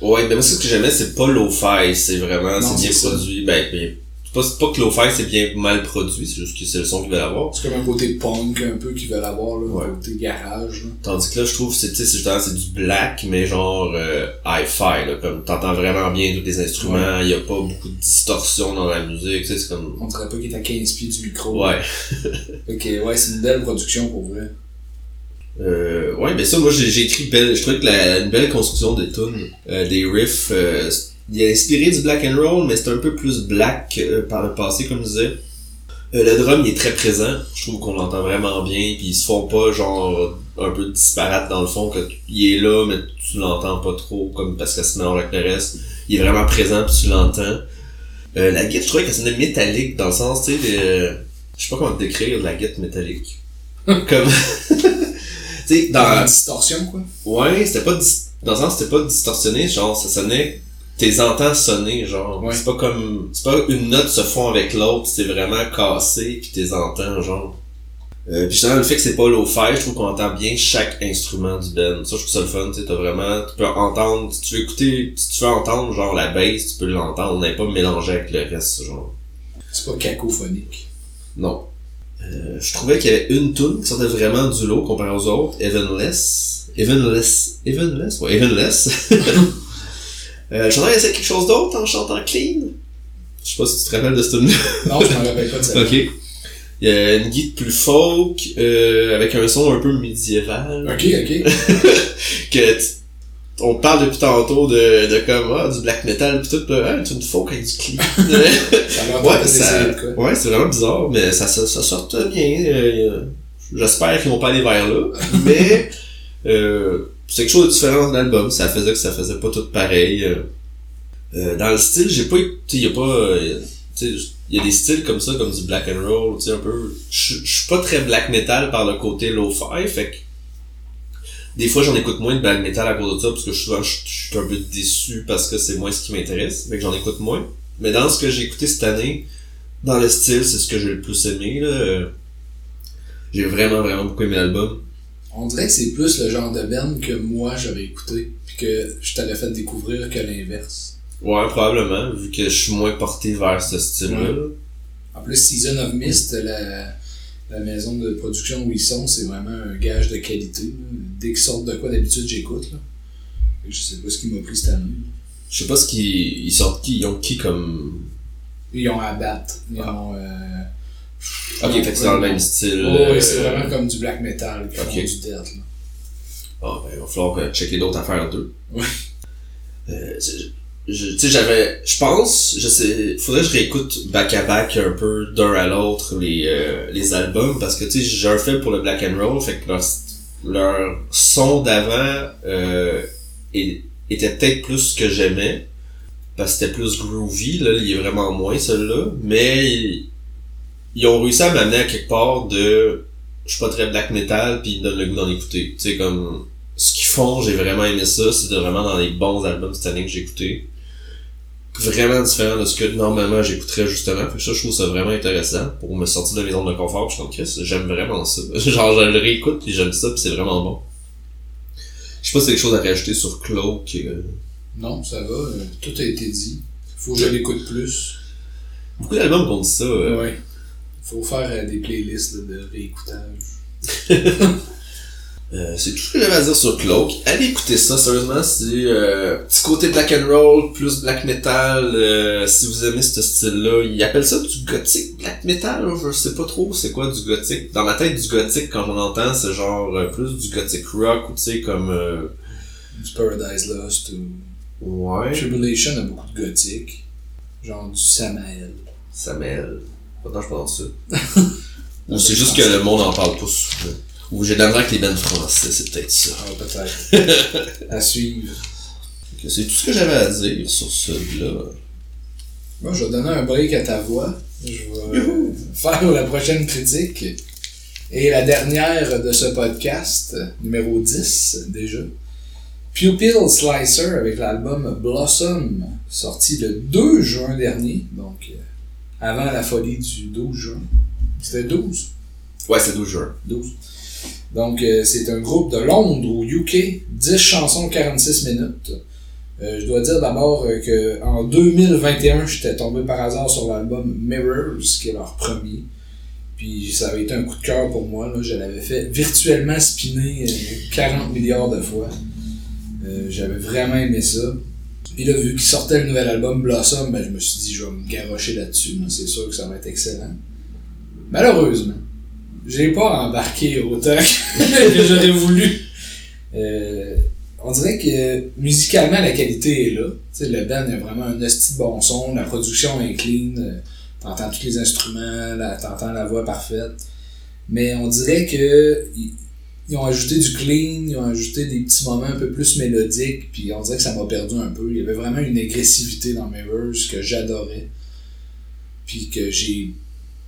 Ouais, mais moi, ce que j'aimais, c'est pas lo-fi, c'est vraiment, c'est bien produit. Ben, ben, pas, c'est pas que lo-fi, c'est bien mal produit, c'est juste que c'est le son qu'ils veulent avoir. C'est comme un côté punk un peu qu'ils veulent avoir, là, Ouais. côté garage. Là. Tandis que là, je trouve, c'est, tu sais, c'est justement, c'est du black, mais genre, euh, hi-fi, là, comme t'entends vraiment bien tous les instruments, il y a pas beaucoup de distorsion dans la musique, tu sais, c'est comme, On dirait pas qu'il est à 15 pieds du micro. ouais. Que, ouais, c'est une belle production pour vrai. Euh, ouais, mais ça, moi, j'ai, j'ai écrit belle, je trouvais que la, une belle construction des tunes, euh, des riffs, euh, il est inspiré du black and roll, mais c'est un peu plus black euh, par le passé, comme je disais. Euh, le drum, il est très présent. Je trouve qu'on l'entend vraiment bien, puis ils se font pas, genre, un peu disparate dans le fond, que il est là, mais tu l'entends pas trop, comme parce que mélange avec le reste. Il est vraiment présent, puis tu l'entends. Euh, la guitare, je trouvais qu'elle sonnait métallique, dans le sens, tu sais, de- je sais pas comment décrire la guitare métallique. comme... tu sais, Dans la distorsion, quoi. Ouais, c'était pas dans le sens c'était pas distorsionné, genre ça sonnait t'es entends sonner, genre. Ouais. C'est pas comme, c'est pas une note se fond avec l'autre, c'est vraiment cassé pis t'es entends, genre. Euh, pis justement, le fait que c'est pas lo-fi, je trouve qu'on entend bien chaque instrument du band. Ça, je trouve ça le fun, tu t'as vraiment, tu peux entendre, si tu veux écouter, si tu veux entendre, genre, la bass, tu peux l'entendre, on n'est pas mélangé avec le reste, genre. C'est pas cacophonique. Non. Euh, je trouvais qu'il y avait une tune qui sortait vraiment du lot comparé aux autres, Evenless. Evenless. Evenless? Ouais, Evenless. euh, J'en ai essayé quelque chose d'autre en chantant clean. Je sais pas si tu te rappelles de cette tune Non, je m'en rappelle pas de ça. Ok. Il y a une guide plus folk, euh, avec un son un peu médiéval. Ok, ok. Que on parle depuis tantôt de, de comme, ah, du black metal pis tout, pis, ah, une folk avec du clean. Ouais, ça, c'est vraiment bizarre, mais ça, ça, ça sort bien. euh, J'espère qu'ils vont pas aller vers là. mais euh, c'est quelque chose de différent dans l'album. Ça faisait que ça faisait pas tout pareil. euh. Euh, dans le style, j'ai pas écouté, y a pas. euh, tu il y a des styles comme ça, comme du black and roll, tu sais, un peu. Je suis pas très black metal par le côté lo-fi, fait que. Des fois, j'en écoute moins de black metal à cause de ça, parce que souvent, je suis un peu déçu parce que c'est moins ce qui m'intéresse, fait que j'en écoute moins. Mais dans ce que j'ai écouté cette année, dans le style, c'est ce que j'ai le plus aimé, là. euh, J'ai vraiment, vraiment beaucoup aimé l'album. On dirait que c'est plus le genre de band que moi j'avais écouté, puis que je t'avais fait découvrir que l'inverse. Ouais, probablement, vu que je suis moins porté vers ce style-là. là. En plus, Season of Mist, la, la maison de production où ils sont, c'est vraiment un gage de qualité. Dès qu'ils sortent de quoi, d'habitude, j'écoute. Je sais pas ce qui m'a pris cette année. Je sais pas ce qu'ils ils sortent qui, ils ont qui comme. Ils ont Abat. Ils ont. Euh... Ok, fait que c'est dans le même style. Oh, oui, euh, c'est vraiment comme du black metal ok. du death. Là. Ah, ben, il va falloir que checker d'autres affaires d'eux. Ouais. Euh, tu sais, j'avais, je pense, je sais, faudrait que je réécoute back à back un peu d'un à l'autre les, euh, les albums parce que, tu sais, j'ai un fait pour le black and roll, fait que leur, leur son d'avant, euh, était peut-être plus ce que j'aimais parce que c'était plus groovy, là, il est vraiment moins celui-là, mais ils, ont réussi à m'amener à quelque part de, je suis pas très black metal puis ils me donnent le goût d'en écouter, tu sais, comme, ce qu'ils font, j'ai vraiment aimé ça. C'est vraiment dans les bons albums cette année que j'ai écouté. Vraiment différent de ce que normalement j'écouterais justement. Fait que ça, je trouve ça vraiment intéressant pour me sortir de mes zones de confort. Puis Je suis comme j'aime vraiment ça. Genre, je le réécoute puis j'aime ça puis c'est vraiment bon. Je sais pas si c'est quelque chose à rajouter sur Cloak. euh. Non, ça va. euh, tout a été dit. Faut que je l'écoute plus. Beaucoup d'albums qui ont dit ça. euh. Ouais. Faut faire euh, des playlists là, de réécoutage. Euh, c'est tout ce que j'avais à dire sur Cloak. Allez écouter ça, sérieusement, c'est euh, petit côté black and roll, plus black metal, euh, si vous aimez ce style-là. Ils appellent ça du gothique black metal, là, je sais pas trop c'est quoi du gothique. Dans ma tête, du gothique, quand j'en entends, c'est genre euh, plus du gothic rock, ou tu sais, comme... Du Paradise Lost ou. ouais, Tribulation a beaucoup de gothique. Genre du Samael. Samuel. Pourtant, je pense ça. Ou c'est juste que le monde en parle pas souvent. Ou j'ai de la misère avec les bands français, c'est peut-être ça. Ah, peut-être. à suivre. C'est tout ce que j'avais à dire sur celui-là. Moi, je vais donner un break à ta voix. Je vais euh, faire la prochaine critique. Et la dernière de ce podcast, numéro 10 déjà. Pupil Slicer avec l'album Blossom, sorti le 2 juin dernier, donc euh, avant la folie du 12 juin. C'était 12? Ouais, c'est 12 juin. 12. Donc, euh, c'est un groupe de Londres au UK, 10 chansons, 46 minutes. Euh, je dois dire d'abord euh, que en 2021, j'étais tombé par hasard sur l'album Mirrors, qui est leur premier. Puis ça avait été un coup de cœur pour moi. Là. Je l'avais fait virtuellement spinner euh, 40 milliards de fois. Euh, J'avais vraiment aimé ça. Puis là, vu qu'il sortait le nouvel album Blossom, ben, je me suis dit, je vais me garrocher là-dessus. là. C'est sûr que ça va être excellent. Malheureusement, j'ai pas embarqué autant que j'aurais voulu. Euh, on dirait que musicalement, la qualité est là. Tu sais, le band a vraiment un esti de bon son, la production est clean, euh, t'entends tous les instruments, t'entends la voix parfaite. Mais on dirait que ils, ont ajouté du clean, ils ont ajouté des petits moments un peu plus mélodiques, puis on dirait que ça m'a perdu un peu. Il y avait vraiment une agressivité dans Mirrors que j'adorais. Puis que j'ai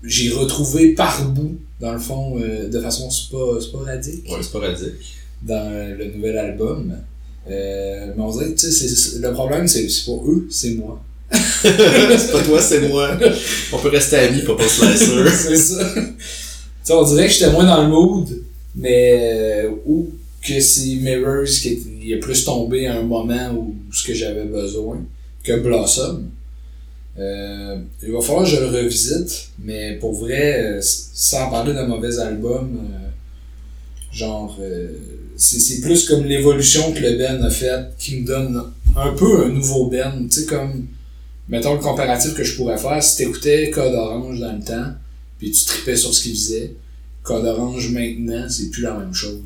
j'ai retrouvé par bout, dans le fond, euh, de façon spo- sporadique Ouais, c'est pas radique. dans le nouvel album. Euh, mais on dirait que, tu sais, c'est- le problème, c'est pas eux, c'est moi. c'est pas toi, c'est moi. On peut rester amis, pas pas slicer. c'est ça. Tu sais, on dirait que j'étais moins dans le mood, mais euh, ou que c'est Mirrors qui est, plus tombé à un moment où ce que j'avais besoin que Blossom. Euh, il va falloir que je le revisite, mais pour vrai, euh, sans parler d'un mauvais album, euh, genre, euh, c'est plus comme l'évolution que le Ben a fait qui me donne un peu un nouveau Ben. Tu sais, comme, mettons le comparatif que je pourrais faire, si t'écoutais Code Orange dans le temps, puis tu tripais sur ce qu'il faisait, Code Orange maintenant, c'est plus la même chose.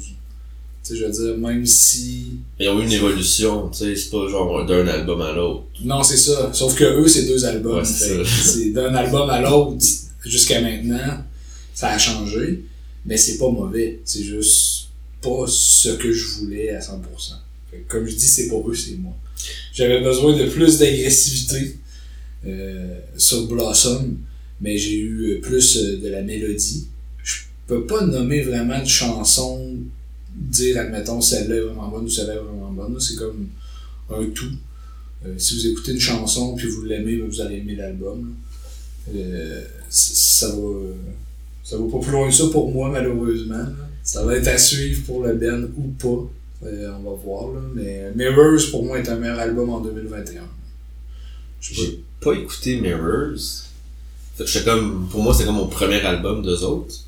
Tu sais, je veux dire, même si. Ils ont eu une évolution, tu sais, c'est pas genre d'un album à l'autre. Non, c'est ça. Sauf que eux, c'est deux albums. Ouais, c'est d'un album à l'autre jusqu'à maintenant. Ça a changé. Mais c'est pas mauvais. C'est juste pas ce que je voulais à 100%. Fait que comme je dis, c'est pas eux, c'est moi. J'avais besoin de plus d'agressivité euh, sur Blossom, mais j'ai eu plus euh, de la mélodie. Je peux pas nommer vraiment de chanson, dire, admettons, celle-là est vraiment bonne ou celle-là est vraiment bonne. C'est comme un tout. Euh, si vous écoutez une chanson puis vous l'aimez, ben, vous allez aimer l'album. Euh, ça va ça va pas plus loin que ça pour moi malheureusement. là. Ça va être à suivre pour le Ben ou pas. Euh, on va voir là. Mais Mirrors pour moi est un meilleur album en 2021. Je sais pas. J'ai pas écouté Mirrors. Fait que j'étais comme, pour moi, c'est comme mon premier album d'eux autres.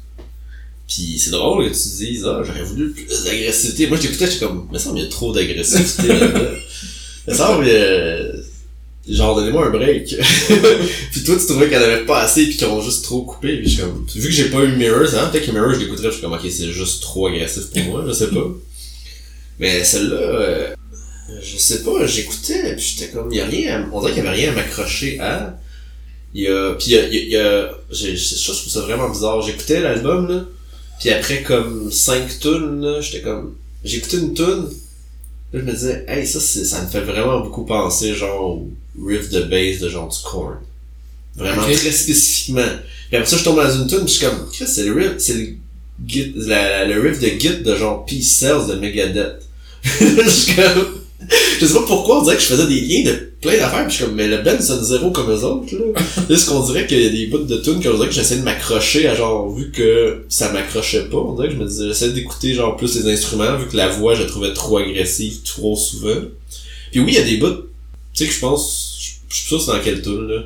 Puis c'est drôle que tu dises, ah, j'aurais voulu plus d'agressivité. Moi, j'écoutais, j'étais comme, mais ça, il y a trop d'agressivité là-dedans. Mais ça, mais, euh, genre, donnez-moi un break. puis toi, tu trouvais qu'elle avait pas assez, puis qu'ils ont juste trop coupé. Puis je comme, vu que j'ai pas eu Mirrors, hein, peut-être que Mirrors, je l'écouterais, je suis comme, ok, c'est juste trop agressif pour moi, je sais pas. Mais celle-là, euh, je sais pas, j'écoutais, puis j'étais comme, il y a rien, à- on dirait qu'il y avait rien à m'accrocher à. Il y a, puis il y a, il y a, y a- je je trouve ça vraiment bizarre. J'écoutais l'album, là, puis après comme 5 tunes, là, j'étais comme, j'écoutais une tune, là, je me disais, hey, ça, c'est, ça me fait vraiment beaucoup penser, genre, au riff de bass de genre du corn. Vraiment Ok. très spécifiquement. Puis après ça, je tombe dans une tune, puis je suis comme, Chris, c'est le riff, c'est le, git, la, la- le riff de Git de genre Peace Cells de Megadeth. je suis comme, je sais pas pourquoi, on dirait que je faisais des liens de plein d'affaires, puis je suis comme, mais le band sonne zéro comme eux autres, là. Ce qu'on dirait qu'il y a des bouts de tunes qu'on dirait que j'essaie de m'accrocher à genre, vu que ça m'accrochait pas, on dirait que je me disais, j'essaie d'écouter genre plus les instruments, vu que la voix, je la trouvais trop agressive, trop souvent. Puis oui, il y a des bouts, tu sais que je pense, je suis pas sûr c'est dans quelle tune, là.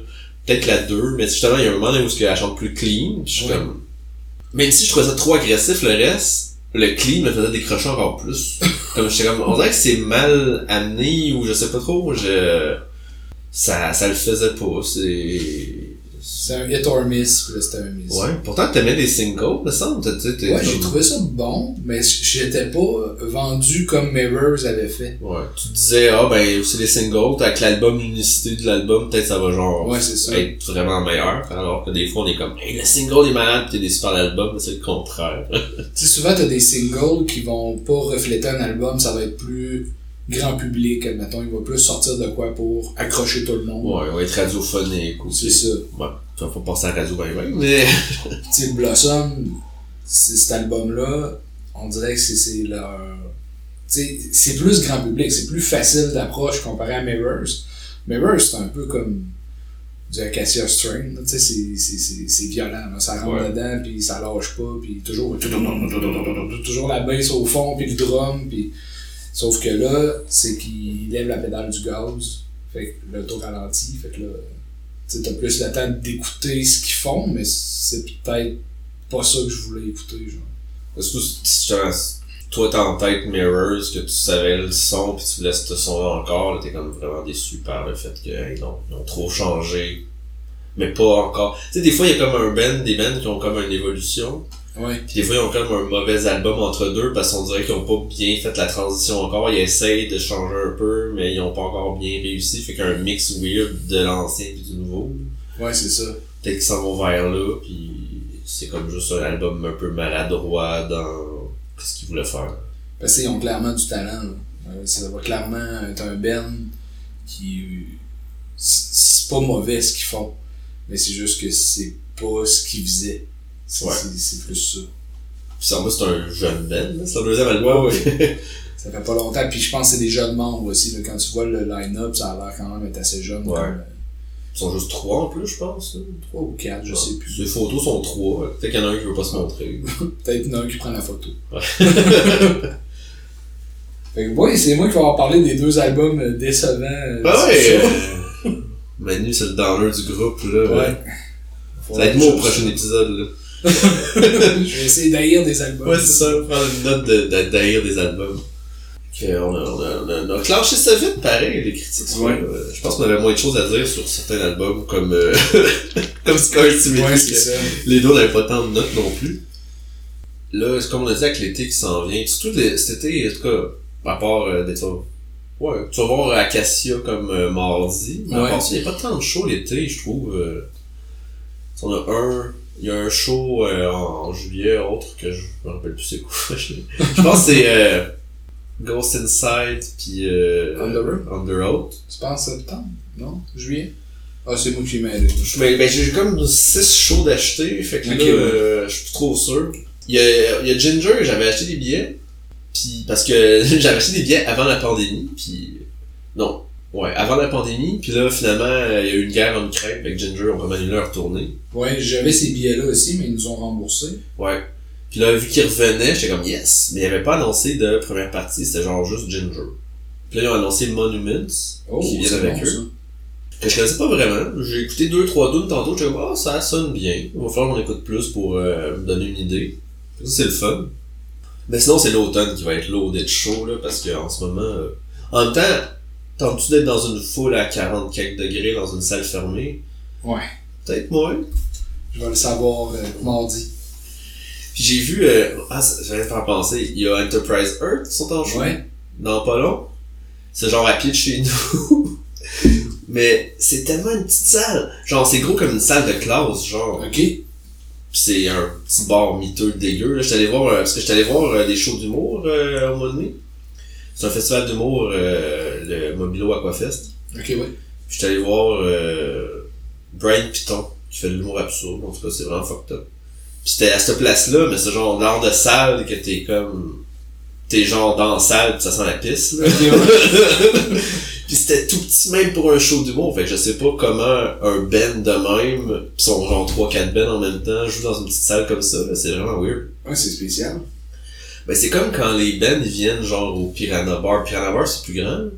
Peut-être la 2, mais justement, il y a un moment où elle chante plus clean, je suis Ouais. comme, même si je trouvais ça trop agressif, le reste, le clean me faisait décrocher encore plus. comme j'étais comme, on dirait que c'est mal amené, ou je sais pas trop, je, ça, ça le faisait pas, c'est, C'est un hit or miss, puis là c'était un miss. ouais. Pourtant, t'aimais des singles, me semble, Ouais, j'ai trouvé ça bon, mais j'étais pas vendu comme Mirrors avait fait. Ouais. Tu te disais, ah ben, c'est les singles, avec l'album, l'unicité de l'album, peut-être ça va genre Ouais, c'est ça. être vraiment meilleur. Alors que des fois, on est comme, hey, le single est malade, pis t'es déçu par l'album, mais c'est le contraire. Tu sais, souvent, t'as des singles qui vont pas refléter un album, ça va être plus grand public, admettons. Il va plus sortir de quoi pour accrocher tout le monde. ouais, on va être radiophonique C'est aussi. ça. Ouais. Ça faut passer à radio 2020, mais. Tu sais, Blossom, c'est- cet album-là, on dirait que c'est- c'est leur. Tu sais, c'est plus grand public, c'est plus facile d'approche comparé à Mirrors. Mirrors, c'est un peu comme du Acacia String, là, tu sais, c'est- c'est- c'est c'est violent, là. ça rentre Ouais. dedans, puis ça lâche pas, puis toujours, toujours la basse au fond, puis le drum, puis... Sauf que là, c'est qu'il lève la pédale du gaz, fait que le tour ralentit, fait que là, tu t'as plus le temps d'écouter ce qu'ils font, mais c'est peut-être pas ça que je voulais écouter, genre. Parce que genre, toi t'as en tête Mirrors, que tu savais le son, pis tu laisses ce son-là encore, t'es comme vraiment déçu par le fait que, hey, non, ils ont trop changé. Mais pas encore. Tu sais, des fois, il y a comme un band, des bands qui ont comme une évolution. Ouais. Puis des fois, ils ont comme un mauvais album entre deux parce qu'on dirait qu'ils ont pas bien fait la transition encore. Ils essayent de changer un peu, mais ils ont pas encore bien réussi. Fait qu'il y a un mix weird de l'ancien et du nouveau. Ouais, c'est ça. Peut-être qu'ils s'en vont vers là, puis c'est comme juste un album un peu maladroit dans ce qu'ils voulaient faire. Parce qu'ils ont clairement du talent, là. Euh, Ça va clairement être un band qui. C'est c'est pas mauvais ce qu'ils font, mais c'est juste que c'est pas ce qu'ils faisaient. C'est Ouais. c'est- c'est plus ça. Puis en plus, c'est un jeune band, là. c'est leur deuxième album. Ouais, Ça fait pas longtemps. Puis je pense que c'est des jeunes membres aussi. Là. Quand tu vois le line-up, ça a l'air quand même être assez jeune. Ouais. comme, euh, Ils sont juste trois en plus, je pense. là. Trois ou quatre, je sais plus. Les photos sont trois. Peut-être qu'il y en a un qui veut pas se montrer. Peut-être qu'il y en a un qui prend la photo. Ouais. fait que, ouais, c'est moi qui vais avoir parlé des deux albums euh, décevants. euh, Bah ouais! Manu, c'est le downer du groupe, là. Ouais. Ça va être moi au prochain épisode, là. je vais essayer d'haïr des albums. Ouais, c'est ça, prendre une note de, de, d'haïr des albums. Ok, on, a, on, a, on, a, on a clenché ça vite, pareil, les critiques. Ouais. Euh, je pense qu'on avait moins de choses à dire sur certains albums, comme, euh, comme Scar. Ouais, c'est ça. Les deux n'avaient pas tant de notes non plus. Là, c'est comme on a dit avec l'été qui s'en vient, surtout cet été, en tout cas, à part euh, des. Ouais, tu vas voir Acacia comme euh, mardi. Mais à Ouais. part ça, il n'y a pas tant de shows l'été, je trouve. euh. On a un. Il y a un show euh, en, juillet, autre que je me rappelle plus c'est quoi. je je pense que c'est euh, Ghost Inside puis euh, Road. Tu penses septembre? Non? Juillet? Ah, c'est moi qui m'ai aidé. Mais- ben, j'ai comme 6 shows d'acheter, fait que là, ouais. euh, je suis plus trop sûr. Il y a, il y a Ginger, j'avais acheté des billets, puis parce que j'avais acheté des billets avant la pandémie, puis non, ouais, avant la pandémie, puis là, finalement, euh, il y a eu une guerre en Ukraine, avec Ginger, on va annulé leur tournée. Ouais, j'avais ces billets-là aussi, mais ils nous ont remboursés. Ouais. Puis là, vu qu'ils revenaient, j'étais comme yes, mais il avait pas annoncé de première partie, c'était genre juste Ginger. Puis là, ils ont annoncé Monuments, Oh, qui viennent avec bon, eux. ça. que je connaissais pas vraiment. J'ai écouté deux, trois dunes tantôt, j'étais comme, ah, ça sonne bien. Il va falloir qu'on écoute plus pour euh, me donner une idée. Ça, c'est le fun. Mais sinon, c'est l'automne qui va être loadé de chaud, là, parce qu'en ce moment, euh, en même temps, tentes-tu d'être dans une foule à 40 quelques degrés dans une salle fermée? Ouais. Peut-être moins. Je vais le savoir euh, mardi. Puis j'ai vu, euh, ah, ça- j'allais me faire penser, il y a Enterprise Earth qui sont en show. Ouais. dans pas long. C'est genre à pied de chez nous. Mais c'est tellement une petite salle. Genre, c'est gros comme une salle de classe, genre. Ok. Pis c'est un petit bar miteux dégueu. Là, j'étais allé voir, euh, parce que j'étais allé voir des shows d'humour au mois de mai. C'est un festival d'humour, le Mobilo Aquafest. Ok, ouais. Puis j'étais allé voir euh, Brian Piton, qui fait de l'humour absurde. En tout cas, c'est vraiment fucked up. Puis c'était à cette place-là, mais c'est genre l'art de salle que t'es comme... T'es genre dans la salle, pis ça sent la pisse, là. Ouais. Puis c'était tout petit même pour un show d'humour. Fait que je sais pas comment un band de même, pis sont genre 3-4 bands en même temps, joue dans une petite salle comme ça. C'est vraiment weird. Ouais, c'est spécial. Ben c'est comme quand les bands ils viennent genre au Piranha Bar. Piranha Bar c'est plus grand.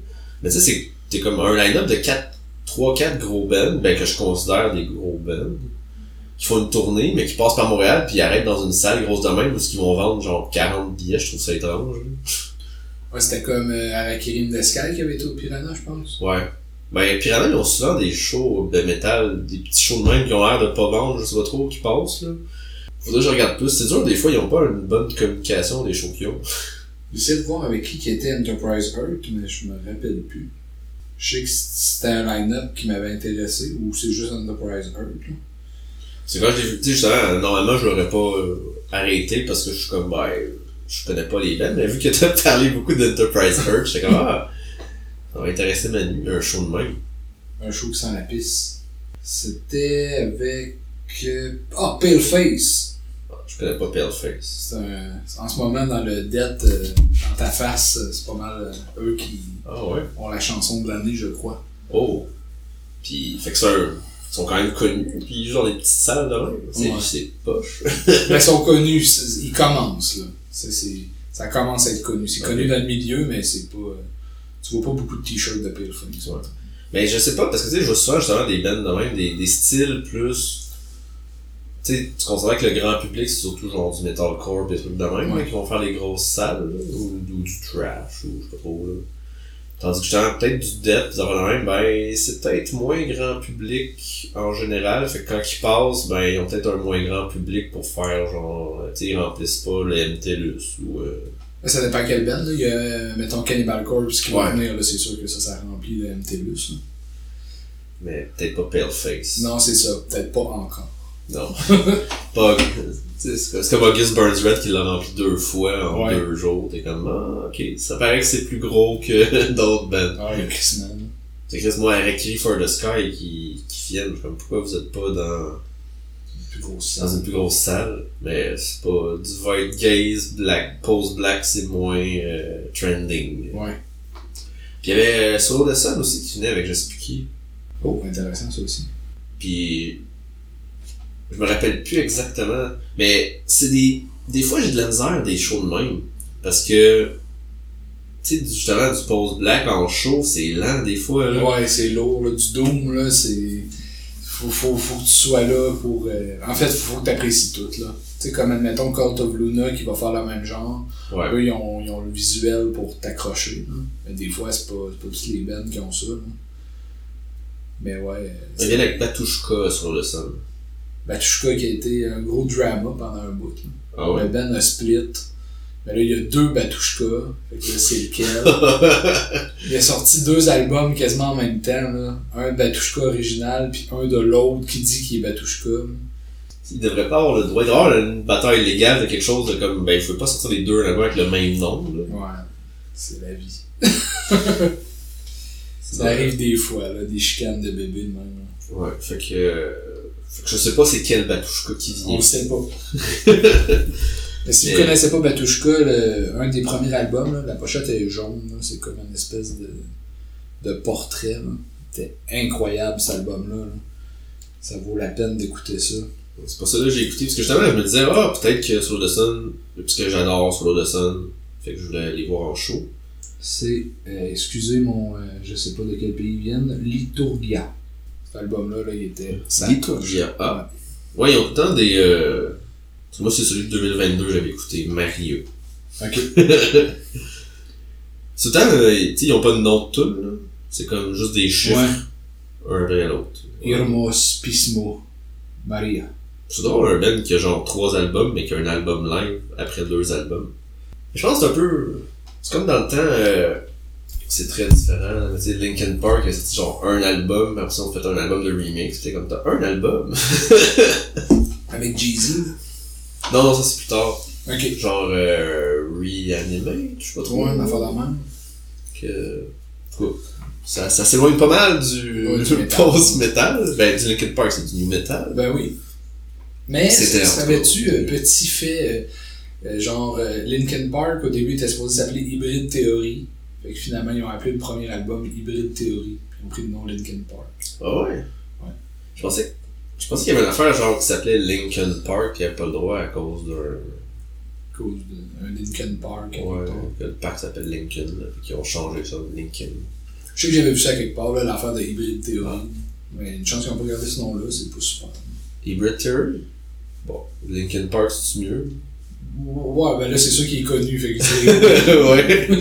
Mais tu sais, c'est t'es comme un line-up de 4, 3-4 gros bands, ben que je considère des gros bands, qui font une tournée, mais qui passent par Montréal, puis ils arrêtent dans une salle grosse de même, où ils vont vendre genre 40 billets, je trouve ça étrange. Ouais, c'était comme euh, Arakirim Descal qui avait été au Piranha, je pense. Ouais. Ben, Piranha, ils ont souvent des shows de métal, des petits shows de même qui ont l'air de pas vendre, je sais pas trop, qui passent, là. Faudrait que je regarde plus. C'est dur, des fois, ils ont pas une bonne communication des shows qu'ils ont. J'essaie de voir avec qui qui était Enterprise Earth, mais je me rappelle plus. Je sais que c'était un line-up qui m'avait intéressé, ou c'est juste Enterprise Earth. là. C'est quand j'ai vu, tu sais, normalement, je l'aurais pas euh, arrêté parce que je suis comme, ben, je connais pas les bands, mais vu que t'as parlé beaucoup d'Enterprise Earth, j'étais comme, ah, ça va intéresser Manu, un show de même. Un show qui sent la pisse. C'était avec. euh, Ah, Paleface! Je connais pas Paleface. Un... En ce moment, dans le Death, euh, dans ta face, euh, c'est pas mal euh, eux qui Ah ouais? ont la chanson de l'année, je crois. Oh! Pis, fait que un, ils sont quand même connus, pis ils jouent dans des petites salles de même. C'est, Ouais. poche. Mais ils sont connus, ils commencent, là. Ça commence à être connu. C'est connu dans le milieu, mais c'est pas. Tu vois pas beaucoup de t-shirts de Paleface. Ouais. Mais je sais pas, parce que tu sais, je vois souvent justement des bands de même, des, des styles plus. Tu sais, tu considères que le grand public, c'est surtout genre du metalcore pis des trucs de même, Ouais. qui vont faire les grosses salles, là, ou, ou du trash, ou je sais pas trop, là. Tandis que justement, peut-être du death, pis de même, ben, c'est peut-être moins grand public en général, fait que quand ils passent, ben, ils ont peut-être un moins grand public pour faire genre, tu sais, ils remplissent pas le MTLUS ou. Euh... Ça dépend quelle band, là. Il y a, euh, mettons, Cannibal Corpse qui va Ouais. venir, là. C'est sûr que ça, ça remplit le MTLUS, là. Mais peut-être pas Paleface. Non, c'est ça. Peut-être pas encore. Non. pas. C'est comme- August Burns Red qui l'a rempli deux fois en Ouais. deux jours. T'es comme, ah, ok. Ça paraît que c'est plus gros que d'autres bands. Ouais, Chris, man. C'est Chris, moi, Harakiri for the Sky qui, qui viennent. Comme, pourquoi vous êtes pas dans. Plus gros grosse dans salle. une plus grosse salle, mais c'est pas du white gaze, black, pose black, c'est moins euh, trending. Ouais. Puis il y avait euh, Solo the Sun aussi qui venait avec je sais plus qui. Oh, intéressant ça aussi. Puis je me rappelle plus exactement, mais c'est des des fois j'ai de la misère des shows de même parce que tu sais justement du pose black en show, c'est lent des fois là. Ouais, c'est lourd, là, du Doom, là, c'est. Faut, faut, faut que tu sois là pour. euh, En fait, faut que tu apprécies tout, là. Tu sais, comme admettons Cult of Luna qui va faire le même genre. Ouais. Eux, ils ont, ils ont le visuel pour t'accrocher. Mais des fois, c'est pas, c'est pas tous les bands qui ont ça. là. Mais ouais. euh, Il vient avec Batushka sur le Sun. Batushka qui a été un gros drama pendant un bout. Ah ouais? Le band a split. Mais là, il y a deux Batushka. Fait que là, c'est lequel? Il a sorti deux albums quasiment en même temps. Là. Un Batushka original, puis un de l'autre qui dit qu'il est Batushka. Il devrait pas avoir le droit. Il doit y avoir une bataille légale de quelque chose de comme, ben, il faut pas sortir les deux albums avec le même nom, là. Ouais, c'est la vie. Ça arrive des fois, là, des chicanes de bébés de même. là. Ouais, fait que, euh, fait que je sais pas c'est quel Batushka qui On vient. le sait pas. Mais si vous connaissez pas Batushka, le- un des premiers albums, là, la pochette est jaune, c'est comme une espèce de, de portrait. C'était incroyable cet album-là. là. Ça vaut la peine d'écouter ça. C'est pas ça là que j'ai écouté, parce que justement, je me disais, ah, peut-être que Solo the Sun, puisque j'adore Solo the Sun, fait que je voulais aller voir en show. C'est, euh, excusez mon, euh, je sais pas de quel pays ils viennent, Liturgia. Cet album-là, là, il était. ça Liturgia. Ah. Ouais, ils ont tout le temps des, euh, moi c'est celui de 2022 j'avais écouté, Mario. Ok. C'est tout le temps, euh, ils ont pas de nom de tune, là. C'est comme juste des chiffres, Ouais. un derrière l'autre. Irmos Pismo Maria. C'est drôle un band qui a genre trois albums, mais qui a un album live après deux albums. Je pense que c'est un peu. C'est comme dans le temps, euh, c'est très différent. Tu sais, Linkin Park, c'est genre un album, après ça on fait un album de remix. C'était comme t'as un album? Avec Jeezy. non, non, ça c'est plus tard. Ok. Genre euh, Reanimate, je sais pas trop. Ouais, même. que. cas, Ça, ça s'éloigne pas mal du, Ouais, du post-metal. Ben, du Linkin Park, c'est du new metal. Ben oui. Mais savais-tu, euh, petit fait, euh, euh, genre Linkin Park au début était supposé s'appeler Hybrid Theory. Fait que finalement ils ont appelé le premier album Hybrid Theory. Puis ils ont pris le nom Linkin Park. Ah ouais? Ouais. Je pensais, je pensais qu'il y avait une affaire genre qui s'appelait Linkin Park qui avait pas le droit à cause d'un. À cause d'un Linkin Park. Ouais, que le parc s'appelle Lincoln, là, puis qu'ils ont changé ça, Lincoln. Je sais que j'avais vu ça quelque part, là, l'affaire de Hybrid Theory. Mais une chance qu'ils n'ont pas gardé ce nom-là, c'est pas super. Hybrid Theory? Bon, Linkin Park, c'est mieux? Ouais, ben là c'est sûr qu'il est connu, fait que ouais.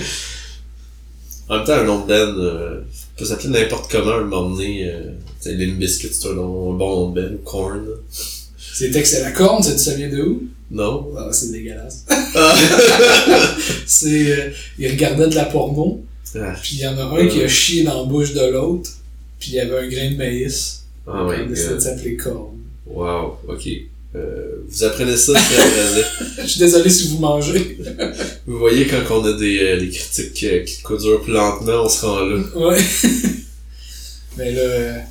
En même temps, un nom de band euh, peut s'appeler n'importe comment un moment donné. Euh, Limp Bizkit, c'est un, nom, un bon nom de band, ou Korn. c'est excellent. Corne, ça, ça vient de où? Non? Ah, c'est dégueulasse. Ah. c'est. euh, il regardait de la porno. Ah, Puis il y en a un qui a chié dans la bouche de l'autre, puis il y avait un grain de maïs. my il a décidé de s'appeler corne. Wow, ok. Euh, vous apprenez ça Je suis désolé si vous mangez. Vous voyez quand on a des, euh, des critiques euh, qui codurent plus lentement, on se rend là. Ouais. Mais là,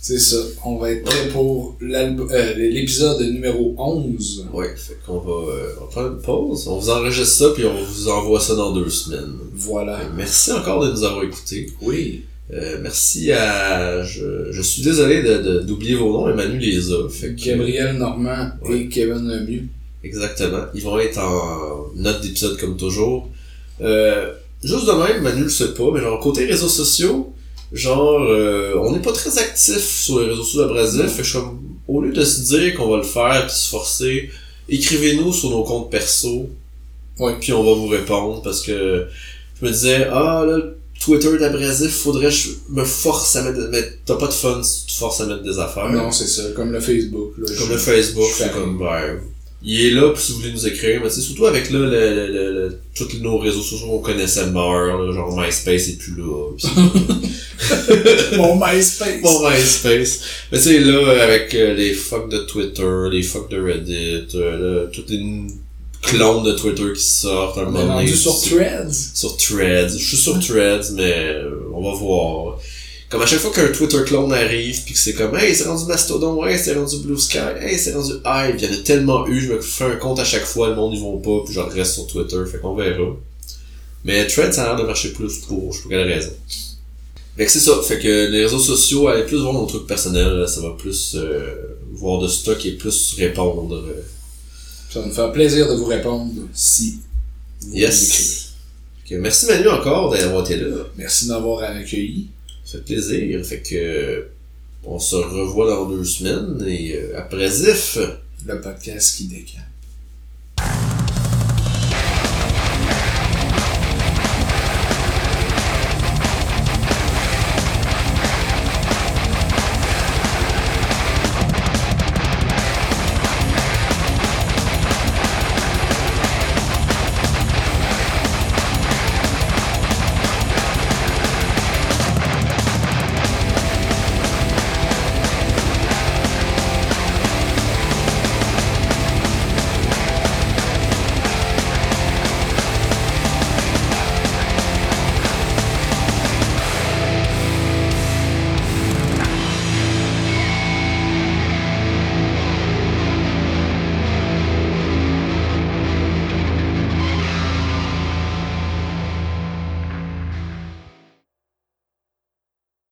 c'est ça. On va être prêt pour euh, l'épisode numéro 11. Ouais, fait qu'on va, on va prendre une pause, on vous enregistre ça puis on vous envoie ça dans deux semaines. Voilà. Merci encore de nous avoir écoutés. Oui. Euh, merci à... Je, je suis désolé de- de- d'oublier vos noms, Emmanuel les a. Fait que, Gabriel Normand Ouais. et Kevin Lemieux. Exactement. Ils vont être en note d'épisode comme toujours. Euh, juste de même, Manu le sait pas, mais genre côté réseaux sociaux, genre euh, on n'est pas très actif sur les réseaux sociaux Non. fait que je suis comme au lieu de se dire qu'on va le faire puis se forcer, écrivez-nous sur nos comptes perso. Ouais. Puis on va vous répondre parce que je me disais ah là Twitter d'abrasif, faudrait que je me force à mettre mais t'as pas de fun si tu te forces à mettre des affaires. Non, c'est ça. Comme le Facebook. Là, Comme je- le Facebook, c'est comme, ben, il est là, puis si vous voulez nous écrire, mais tu sais, surtout avec là, le, le, le, tous nos réseaux sociaux qu'on connaissait meurent, là, genre MySpace est plus là. pis Mon MySpace. Bon, MySpace. Mais tu sais, là, avec euh, les fucks de Twitter, les fucks de Reddit, euh, là, toutes les clones de Twitter qui sortent un On est moment donné. rendu sur Threads. sur Threads. Je suis sur Threads, mais on va voir. comme à chaque fois qu'un Twitter clone arrive, puis que c'est comme, hey, c'est rendu Mastodon, hey, c'est rendu Blue Sky, hey, c'est rendu Hive, il y en a tellement eu, je me fais un compte à chaque fois, le monde, ils vont pas, puis je reste sur Twitter, fait qu'on verra. Mais Thread, ça a l'air de marcher plus pour, je sais pas quelle raison. Fait que c'est ça, fait que les réseaux sociaux, allez plus voir nos trucs personnels, ça va plus euh, voir de stock et plus répondre. euh. Ça va me faire plaisir de vous répondre si vous. Yes. Merci Manu encore d'avoir été là. Merci de m'avoir accueilli. Ça fait plaisir. Fait que on se revoit dans deux semaines et euh, après ZIF. Le podcast qui décale.